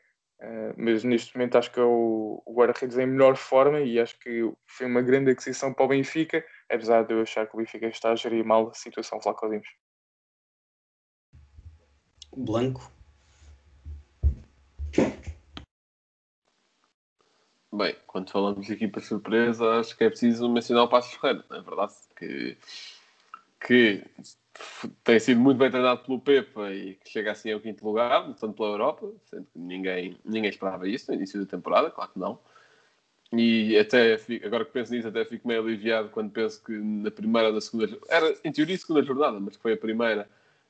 A: Uh, mas neste momento acho que é o, o guarda-redes em melhor forma e acho que foi uma grande aquisição para o Benfica, apesar de eu achar que o Benfica está a gerir mal a situação Flaco Dimos.
C: Blanco.
B: Bem, quando falamos de equipa surpresa, acho que é preciso mencionar o Passo Ferreira, não é verdade? Que, que tem sido muito bem treinado pelo Pepa e que chega assim ao quinto lugar, tanto pela Europa, sendo que ninguém, ninguém esperava isso no início da temporada, claro que não. E até, agora que penso nisso, até fico meio aliviado quando penso que na primeira ou na segunda, era em teoria segunda jornada, mas que foi a primeira,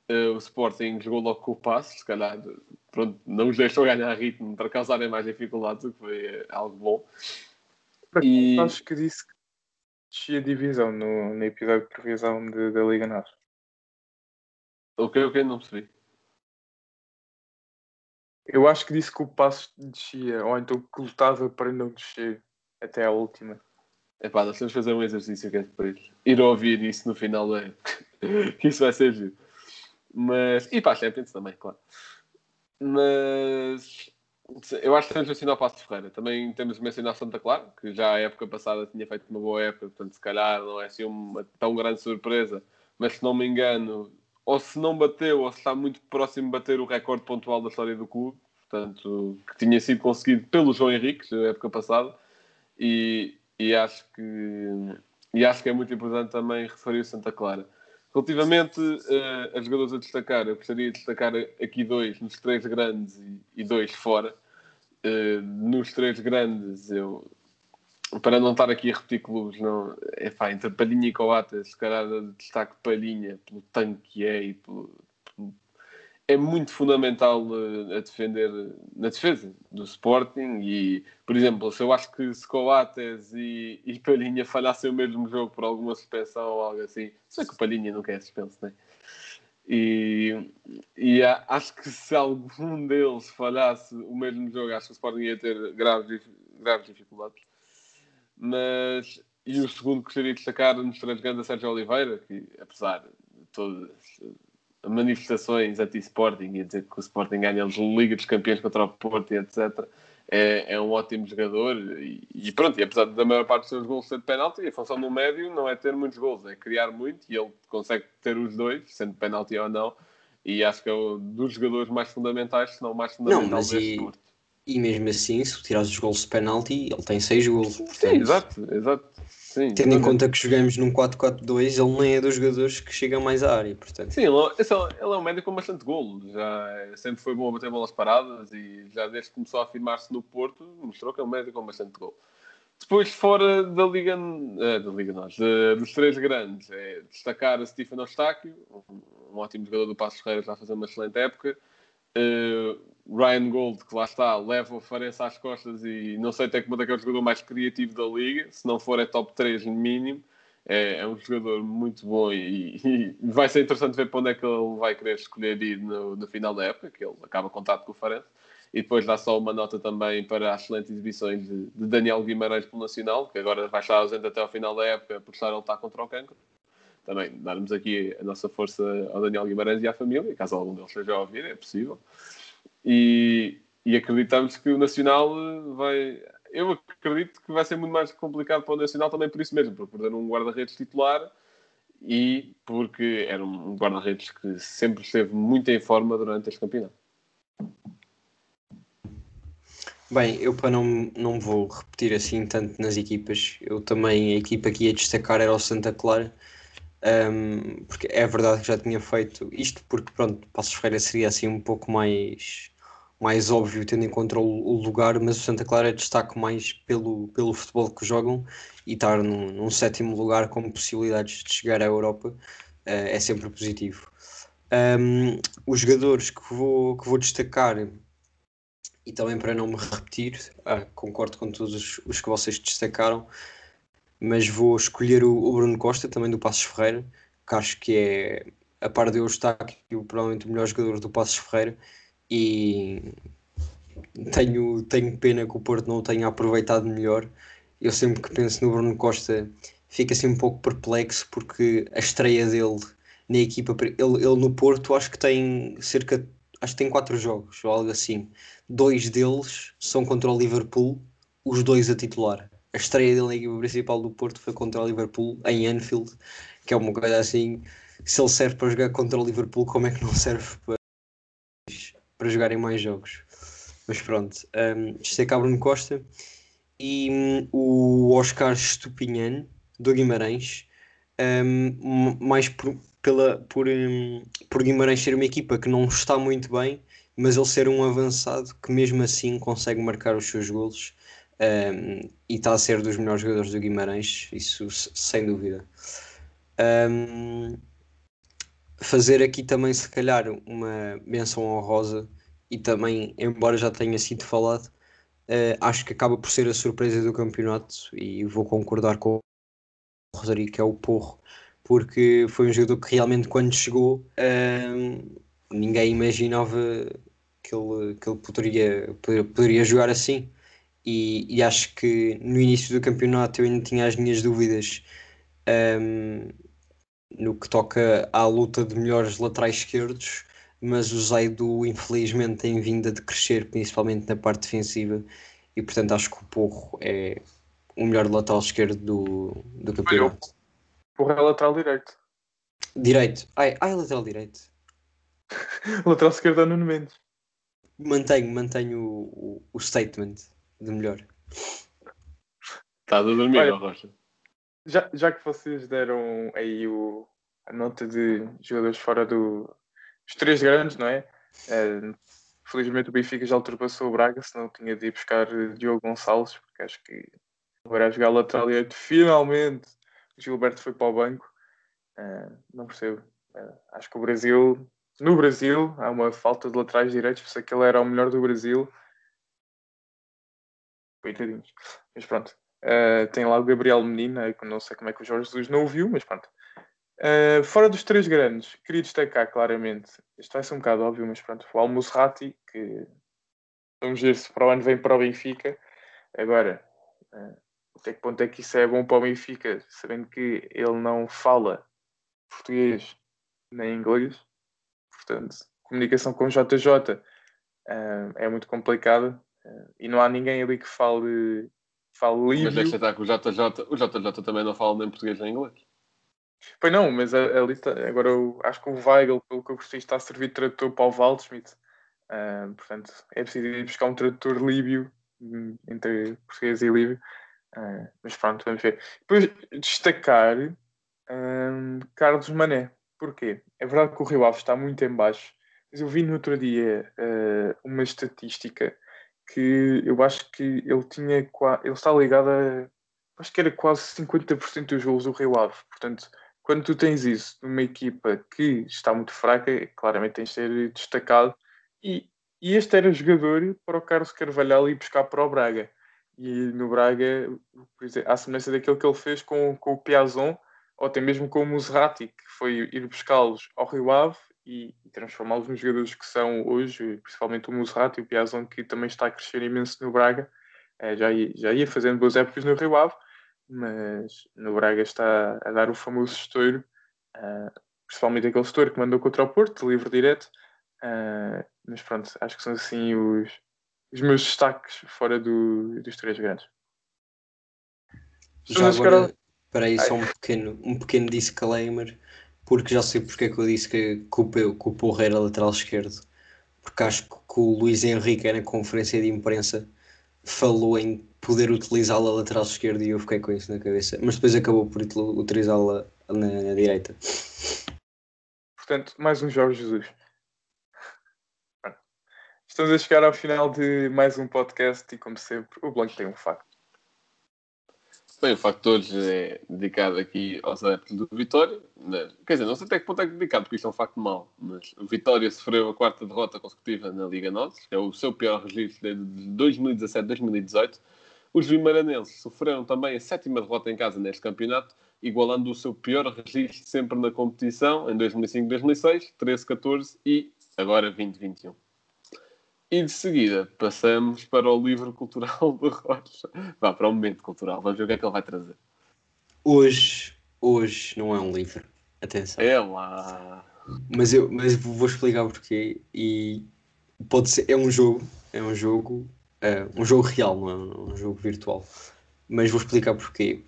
B: uh, o Sporting jogou logo com o passo, se calhar pronto, não os deixou ganhar ritmo para causarem mais dificuldades, o que foi uh, algo bom.
A: E... Acho que disse que descia divisão no, no episódio de previsão de, da Liga Norte.
B: O que, o que? Não percebi.
A: Eu acho que disse que o passo descia, ou então que lutava para não descer até a última.
B: É pá, nós temos que fazer um exercício que é depois ir ouvir isso no final da [LAUGHS] que isso vai ser giro. Mas, e para a Champions também, claro. Mas Eu acho que temos de mencionar o Passo Ferreira. Também temos de mencionar Santa Clara, que já a época passada tinha feito uma boa época, portanto, se calhar não é assim uma tão grande surpresa, mas se não me engano, ou se não bateu, ou se está muito próximo de bater o recorde pontual da história do clube, portanto, que tinha sido conseguido pelo João Henrique, na época passada, e, e, acho que, e acho que é muito importante também referir o Santa Clara. Relativamente uh, a jogadores a destacar, eu gostaria de destacar aqui dois nos três grandes e, e dois fora. Uh, nos três grandes, eu para não estar aqui a repetir clubes, não, é pá, entre Palhinha e Coates, se calhar destaque Palhinha pelo tanque que é e pelo, pelo, é muito fundamental uh, a defender na defesa do Sporting e, por exemplo, se eu acho que se Coates e, e Palhinha falhassem o mesmo jogo por alguma suspensão ou algo assim, sei que o Palhinha nunca é suspenso, né? E, e acho que se algum deles falhasse o mesmo jogo, acho que o Sporting ia ter graves, graves dificuldades. Mas, e o segundo que gostaria de destacar nos três grandes Sérgio Oliveira, que apesar de todas as manifestações anti-Sporting e dizer que o Sporting ganha a Liga dos Campeões contra o Porto e etc., é, é, um ótimo jogador e, e, pronto, e apesar da maior parte dos seus gols ser de penalti, a função do médio não é ter muitos gols, é criar muito e ele consegue ter os dois, sendo penalti ou não, e acho que é um dos jogadores mais fundamentais, se não mais fundamental não, deste e...
C: E mesmo assim, se tirares os gols de penalti, ele tem 6 gols.
B: Portanto, Sim, exato, exato. Sim,
C: tendo exatamente. em conta que jogamos num 4-4-2, ele nem é dos jogadores que chegam mais à área. Portanto.
B: Sim, ele, é, ele é um médio com bastante golo. Já é, sempre foi bom a bater bolas paradas e já desde que começou a afirmar-se no Porto, mostrou que é um médio com bastante golo. Depois, fora da Liga, é, da Liga nós, dos três grandes, é destacar a Stephen Eustáquio, um, um ótimo jogador do Passo Ferreira, já a fazer uma excelente época. Uh, Ryan Gold, que lá está, leva o Farense às costas e não sei até que ponto é que é o jogador mais criativo da liga, se não for é top 3 no mínimo. É, é um jogador muito bom e, e, vai ser interessante ver para onde é que ele vai querer escolher ir no, no final da época, que ele acaba contato com o Farense. E depois dá só uma nota também para as excelentes exibições de, de Daniel Guimarães pelo Nacional, que agora vai estar ausente até ao final da época, por estar ele está contra o cancro. Também darmos aqui a nossa força ao Daniel Guimarães e à família, caso algum deles esteja a ouvir, é possível e, e acreditamos que o Nacional vai. Eu acredito que vai ser muito mais complicado para o Nacional também por isso mesmo, por perder um guarda-redes titular e porque era um guarda-redes que sempre esteve muito em forma durante este campeonato.
C: Bem, eu para não, não vou repetir assim tanto nas equipas, eu também a equipa que ia destacar era o Santa Clara, um, porque é verdade que já tinha feito isto, porque pronto, Passos Ferreira seria assim um pouco mais mais óbvio, tendo em conta o, lugar, mas o Santa Clara destaca mais pelo, pelo futebol que jogam e estar num, num sétimo lugar com possibilidades de chegar à Europa uh, é sempre positivo. Um, os jogadores que vou, que vou destacar, e também para não me repetir, ah, concordo com todos os, os, que vocês destacaram, mas vou escolher o, o Bruno Costa, também do Passos Ferreira, que acho que é, a par de eu estar aqui, provavelmente o melhor jogador do Passos Ferreira e tenho, tenho pena que o Porto não o tenha aproveitado melhor. Eu sempre que penso no Bruno Costa fico assim um pouco perplexo porque a estreia dele na equipa, ele, ele no Porto acho que tem cerca acho que tem quatro jogos ou algo assim. Dois deles são contra o Liverpool, os dois a titular. A estreia dele na equipa principal do Porto foi contra o Liverpool em Anfield, que é uma coisa assim. Se ele serve para jogar contra o Liverpool, como é que não [LAUGHS] serve para para jogarem mais jogos. Mas pronto, um, destacar Bruno Costa e um, o Oscar Stupinhan do Guimarães, um, mais por, pela, por, um, por Guimarães ser uma equipa que não está muito bem, mas ele ser um avançado que mesmo assim consegue marcar os seus golos um, e está a ser dos melhores jogadores do Guimarães, isso sem dúvida. Um, fazer aqui também, se calhar, uma menção honrosa e também, embora já tenha sido falado, uh, acho que acaba por ser a surpresa do campeonato e vou concordar com o Rosário, que é o Porro, porque foi um jogador que realmente, quando chegou, uh, ninguém imaginava que ele, que ele poderia, poderia, jogar assim. E, e, acho que no início do campeonato eu ainda tinha as minhas dúvidas. Um, no que toca à luta de melhores laterais esquerdos, mas o Zaidu infelizmente tem vindo a decrescer, principalmente na parte defensiva, e portanto acho que o Porro é o melhor lateral esquerdo do, do campeonato.
A: Porro é lateral direito.
C: Direito. Ai, ai lateral direito. [LAUGHS]
A: lateral esquerdo é Nuno Mendes.
C: Mantenho, mantenho o, o, o statement de melhor.
B: Está a dormir, Olha, Rocha.
A: Já, já que vocês deram aí o, a nota de jogadores fora do, os três grandes, não é? Uh, felizmente o Benfica já ultrapassou o Braga, senão tinha de ir buscar Diogo Gonçalves, porque acho que agora a jogar lateral direito, finalmente o Gilberto foi para o banco. Uh, não percebo. Uh, acho que o Brasil, no Brasil, há uma falta de laterais direitos, pensei que ele era o melhor do Brasil. Coitadinhos. Mas pronto. Uh, tem lá o Gabriel Menina, não sei como é que o Jorge Jesus não o viu, mas pronto. Uh, fora dos três grandes, queria destacar claramente, isto vai ser um bocado óbvio, mas pronto, o Almusrati, que vamos ver se para o ano vem para o Benfica. Agora, uh, até que ponto é que isso é bom para o Benfica, sabendo que ele não fala português nem inglês, portanto, comunicação com o JJ uh, é muito complicada e não há ninguém ali que fale, livre.
B: Mas deixa estar com o JJ, o JJ também não fala nem português nem inglês.
A: Pois não, mas a, a lista, agora eu, acho que o Weigl, pelo que eu gostei, está a servir de tradutor para o Waldschmidt. Uh, portanto, é preciso ir buscar um tradutor líbio, hum, entre português e líbio. Uh, mas pronto, vamos ver. Depois, destacar um, Carlos Mané. Porquê? É verdade que o Rio Ave está muito em baixo, mas eu vi no outro dia uh, uma estatística que eu acho que ele tinha ele está ligado a acho que era quase 50% dos gols do Rio Ave. Portanto, quando tu tens isso numa equipa que está muito fraca, claramente tens de ser destacado. E, e este era jogador para o Carlos Carvalhal ir buscar para o Braga. E no Braga, por exemplo, à semelhança daquilo que ele fez com, com o Piazon, ou até mesmo com o Muserati, que foi ir buscá-los ao Rio Ave e, e transformá-los nos jogadores que são hoje, principalmente o Muserati e o Piazon, que também está a crescer imenso no Braga. É, já, ia, já ia fazendo boas épocas no Rio Ave mas no Braga está a dar o famoso estouro, uh, principalmente aquele estouro que mandou contra o Porto, livre direto. Uh, mas pronto, acho que são assim os, os meus destaques fora do, dos três grandes.
C: Já agora, para aí, só um pequeno, um pequeno disclaimer, porque já sei porque é que eu disse que, que, o, que o Porra era lateral esquerdo, porque acho que o Luís Henrique na conferência de imprensa falou em poder utilizá-la lateral esquerda e eu fiquei com isso na cabeça. Mas depois acabou por utilizá-la na, na, direita.
A: Portanto, mais um Jorge Jesus. Estamos a chegar ao final de mais um podcast e, como sempre, o Blanco tem um facto.
B: Bem, o facto de hoje é dedicado aqui aos adeptos do Vitória. Mas, quer dizer, não sei até que ponto é dedicado, porque isto é um facto mau. Mas o Vitória sofreu a quarta derrota consecutiva na Liga Norte. É o seu pior registro desde 2017-2018. Os vimaranenses sofreram também a sétima derrota em casa neste campeonato, igualando o seu pior registro sempre na competição, em 2005-2006, 13-14 e agora 20-21. E de seguida passamos para o livro cultural de Rocha. Vá, para o momento cultural. Vamos ver o que é que ele vai trazer.
C: Hoje, hoje não é um livro. Atenção.
B: É lá.
C: Mas eu mas vou explicar porquê. E pode ser. É um jogo. É um jogo. É um jogo real, não é um jogo virtual. Mas vou explicar porquê.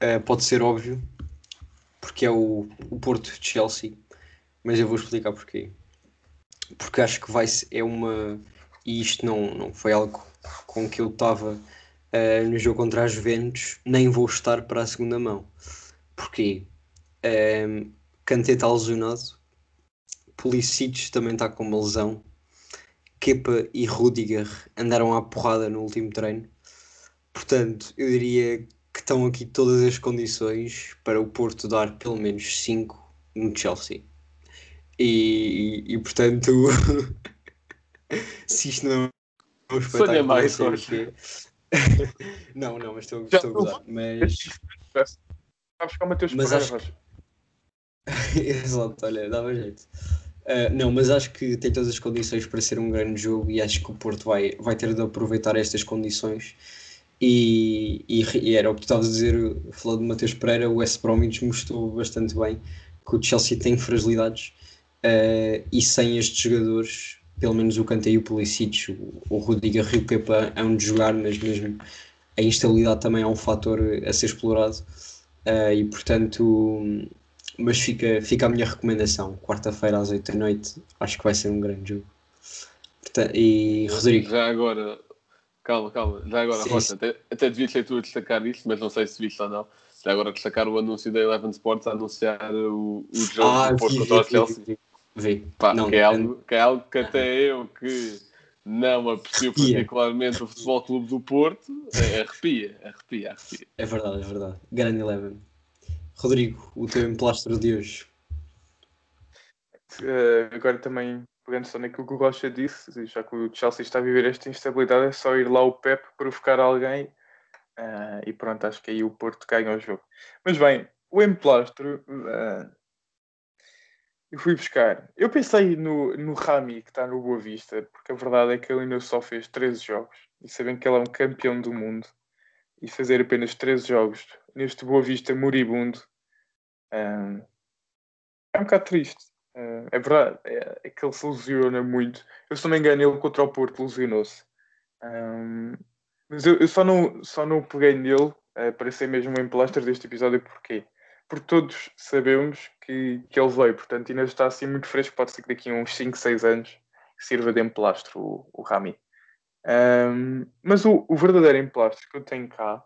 C: É, pode ser óbvio. Porque é o, o Porto de Chelsea. Mas eu vou explicar porquê. Porque acho que vai ser. É uma e isto não, não foi algo com que eu estava uh, no jogo contra as Juventus, nem vou estar para a segunda mão. Porquê? Um, ehm, Kanté está lesionado, Pulisic também está com uma lesão, Kepa e Rudiger andaram à porrada no último treino. Portanto, eu diria que estão aqui todas as condições para o Porto dar pelo menos 5 no Chelsea. E, e, e portanto, [LAUGHS] se isto não é um espetáculo. mais hoje. [LAUGHS] não, não, mas estou, estou a gozar. Mas.
A: Sabes como é teus
C: mas acho que... [LAUGHS] Exato, olha, dava jeito. Uh, não, mas acho que tem todas as condições para ser um grande jogo e acho que o Porto vai, vai ter de aproveitar estas condições. E, e, e era o que tu estavas a dizer, falando de Mateus Pereira, o West Bromwich mostrou bastante bem que o Chelsea tem fragilidades Uh, e sem estes jogadores, pelo menos o Kanté e o Pulisic, o, o Rodrigo Rio Kepa é um de jogar, mas mesmo a instabilidade também é um fator a ser explorado. Uh, e portanto, mas fica, fica a minha recomendação. Quarta-feira às 8 da noite, acho que vai ser um grande jogo. Portanto, e Rodrigo.
B: Já agora, calma, calma, já agora, sim, Rocha, até, até devia ser tu a destacar isto, mas não sei se viste ou não. Já agora destacar o anúncio da Eleven Sports a anunciar o, o jogo ah, do Porto contra o Chelsea. Vi,
C: vi,
B: Pá, não, que, é algo, que é algo que até eu que não aprecio particularmente o Futebol Clube do Porto, é, arrepia, arrepia, arrepia.
C: É verdade, é verdade. Grande Eleven. Rodrigo, o teu emplastro de hoje.
A: Uh, agora também, pegando só naquilo que o Rocha disse, já que o Chelsea está a viver esta instabilidade, é só ir lá o Pep provocar alguém uh, e pronto, acho que aí o Porto ganha o jogo. Mas bem, o emplastro, uh, eu fui buscar. Eu pensei no, no Rami, que está no Boa Vista, porque a verdade é que ele ainda só fez 13 jogos. E sabem que ele é um campeão do mundo. E fazer apenas 13 jogos neste Boa Vista moribundo um, é um bocado triste. Uh, é verdade, é, é, que ele se lesiona muito. Eu, se não me engano, ele contra o Porto lesionou-se. Um, mas eu, eu, só, não, só não peguei nele uh, para ser mesmo um emplastro deste episódio. Porquê? Porque todos sabemos que, que ele veio, portanto, ainda está assim muito fresco. Pode ser que daqui a uns 5, 6 anos sirva de emplastro o, o Rami. Um, mas o, o verdadeiro emplastro que eu tenho cá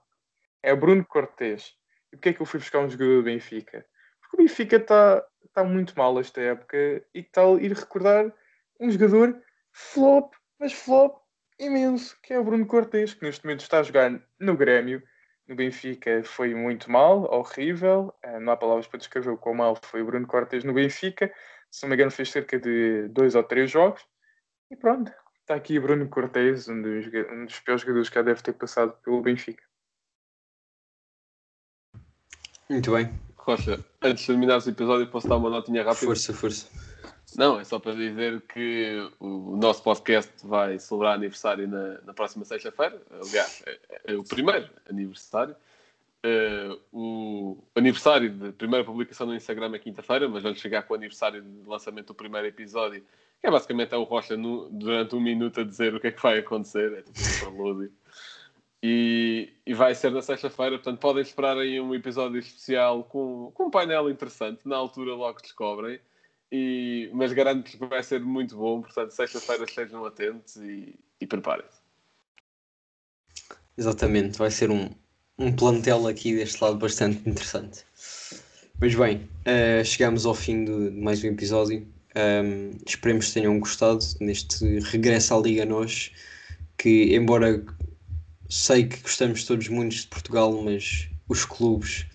A: é o Bruno Cortes. E porquê é que eu fui buscar um jogador do Benfica? Porque o Benfica está tá muito mal esta época e a ir recordar um jogador flop, mas flop imenso, que é o Bruno Cortes, que neste momento está a jogar no Grêmio. No Benfica foi muito mal, horrível. Eh, não há palavras para descrever o quão mal foi o Bruno Cortes no Benfica. Se não me engano, fez cerca de dois ou três jogos. E pronto, está aqui o Bruno Cortes, um dos, um dos piores jogadores que já deve ter passado pelo Benfica.
C: Muito bem.
B: Rocha, antes de terminar o episódio, posso dar uma notinha rápida?
C: Força, força.
B: Não, é só para dizer que o nosso podcast vai celebrar aniversário na, na próxima sexta-feira. Aliás, é, é, o primeiro aniversário. Uh, o aniversário de primeira publicação no Instagram é quinta-feira, mas vamos chegar com o aniversário de lançamento do primeiro episódio, que é basicamente é o Rocha no, durante um minuto a dizer o que é que vai acontecer. É tipo um prelúdio. E, e vai ser na sexta-feira, portanto podem esperar aí um episódio especial com, com um painel interessante. Na altura logo descobrem. E, mas garanto que vai ser muito bom, portanto sexta-feira estejam atentos e, e preparem-se.
C: Exatamente, vai ser um, um plantel aqui deste lado bastante interessante. Mas bem, uh, chegamos ao fim de, de mais um episódio. Um, esperemos que tenham gostado neste regresso à Liga Nós, que embora sei que gostamos todos muito de Portugal, mas os clubes,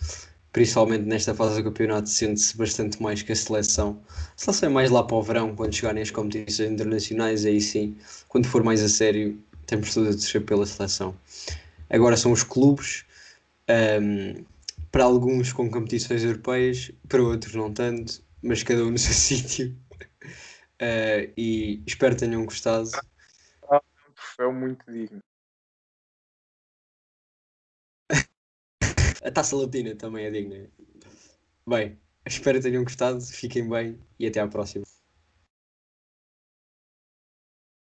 C: principalmente nesta fase do campeonato, sente-se bastante mais que a seleção. A seleção é mais lá para o verão, quando chegarem as competições internacionais, aí sim, quando for mais a sério, temos tudo a descer pela seleção. Agora são os clubes, um, para alguns com competições europeias, para outros não tanto, mas cada um no [LAUGHS] seu sítio. Uh, e espero que tenham gostado.
A: É muito digno.
C: A taça latina também é digna. Bem, espero que tenham gostado, fiquem bem e até à próxima.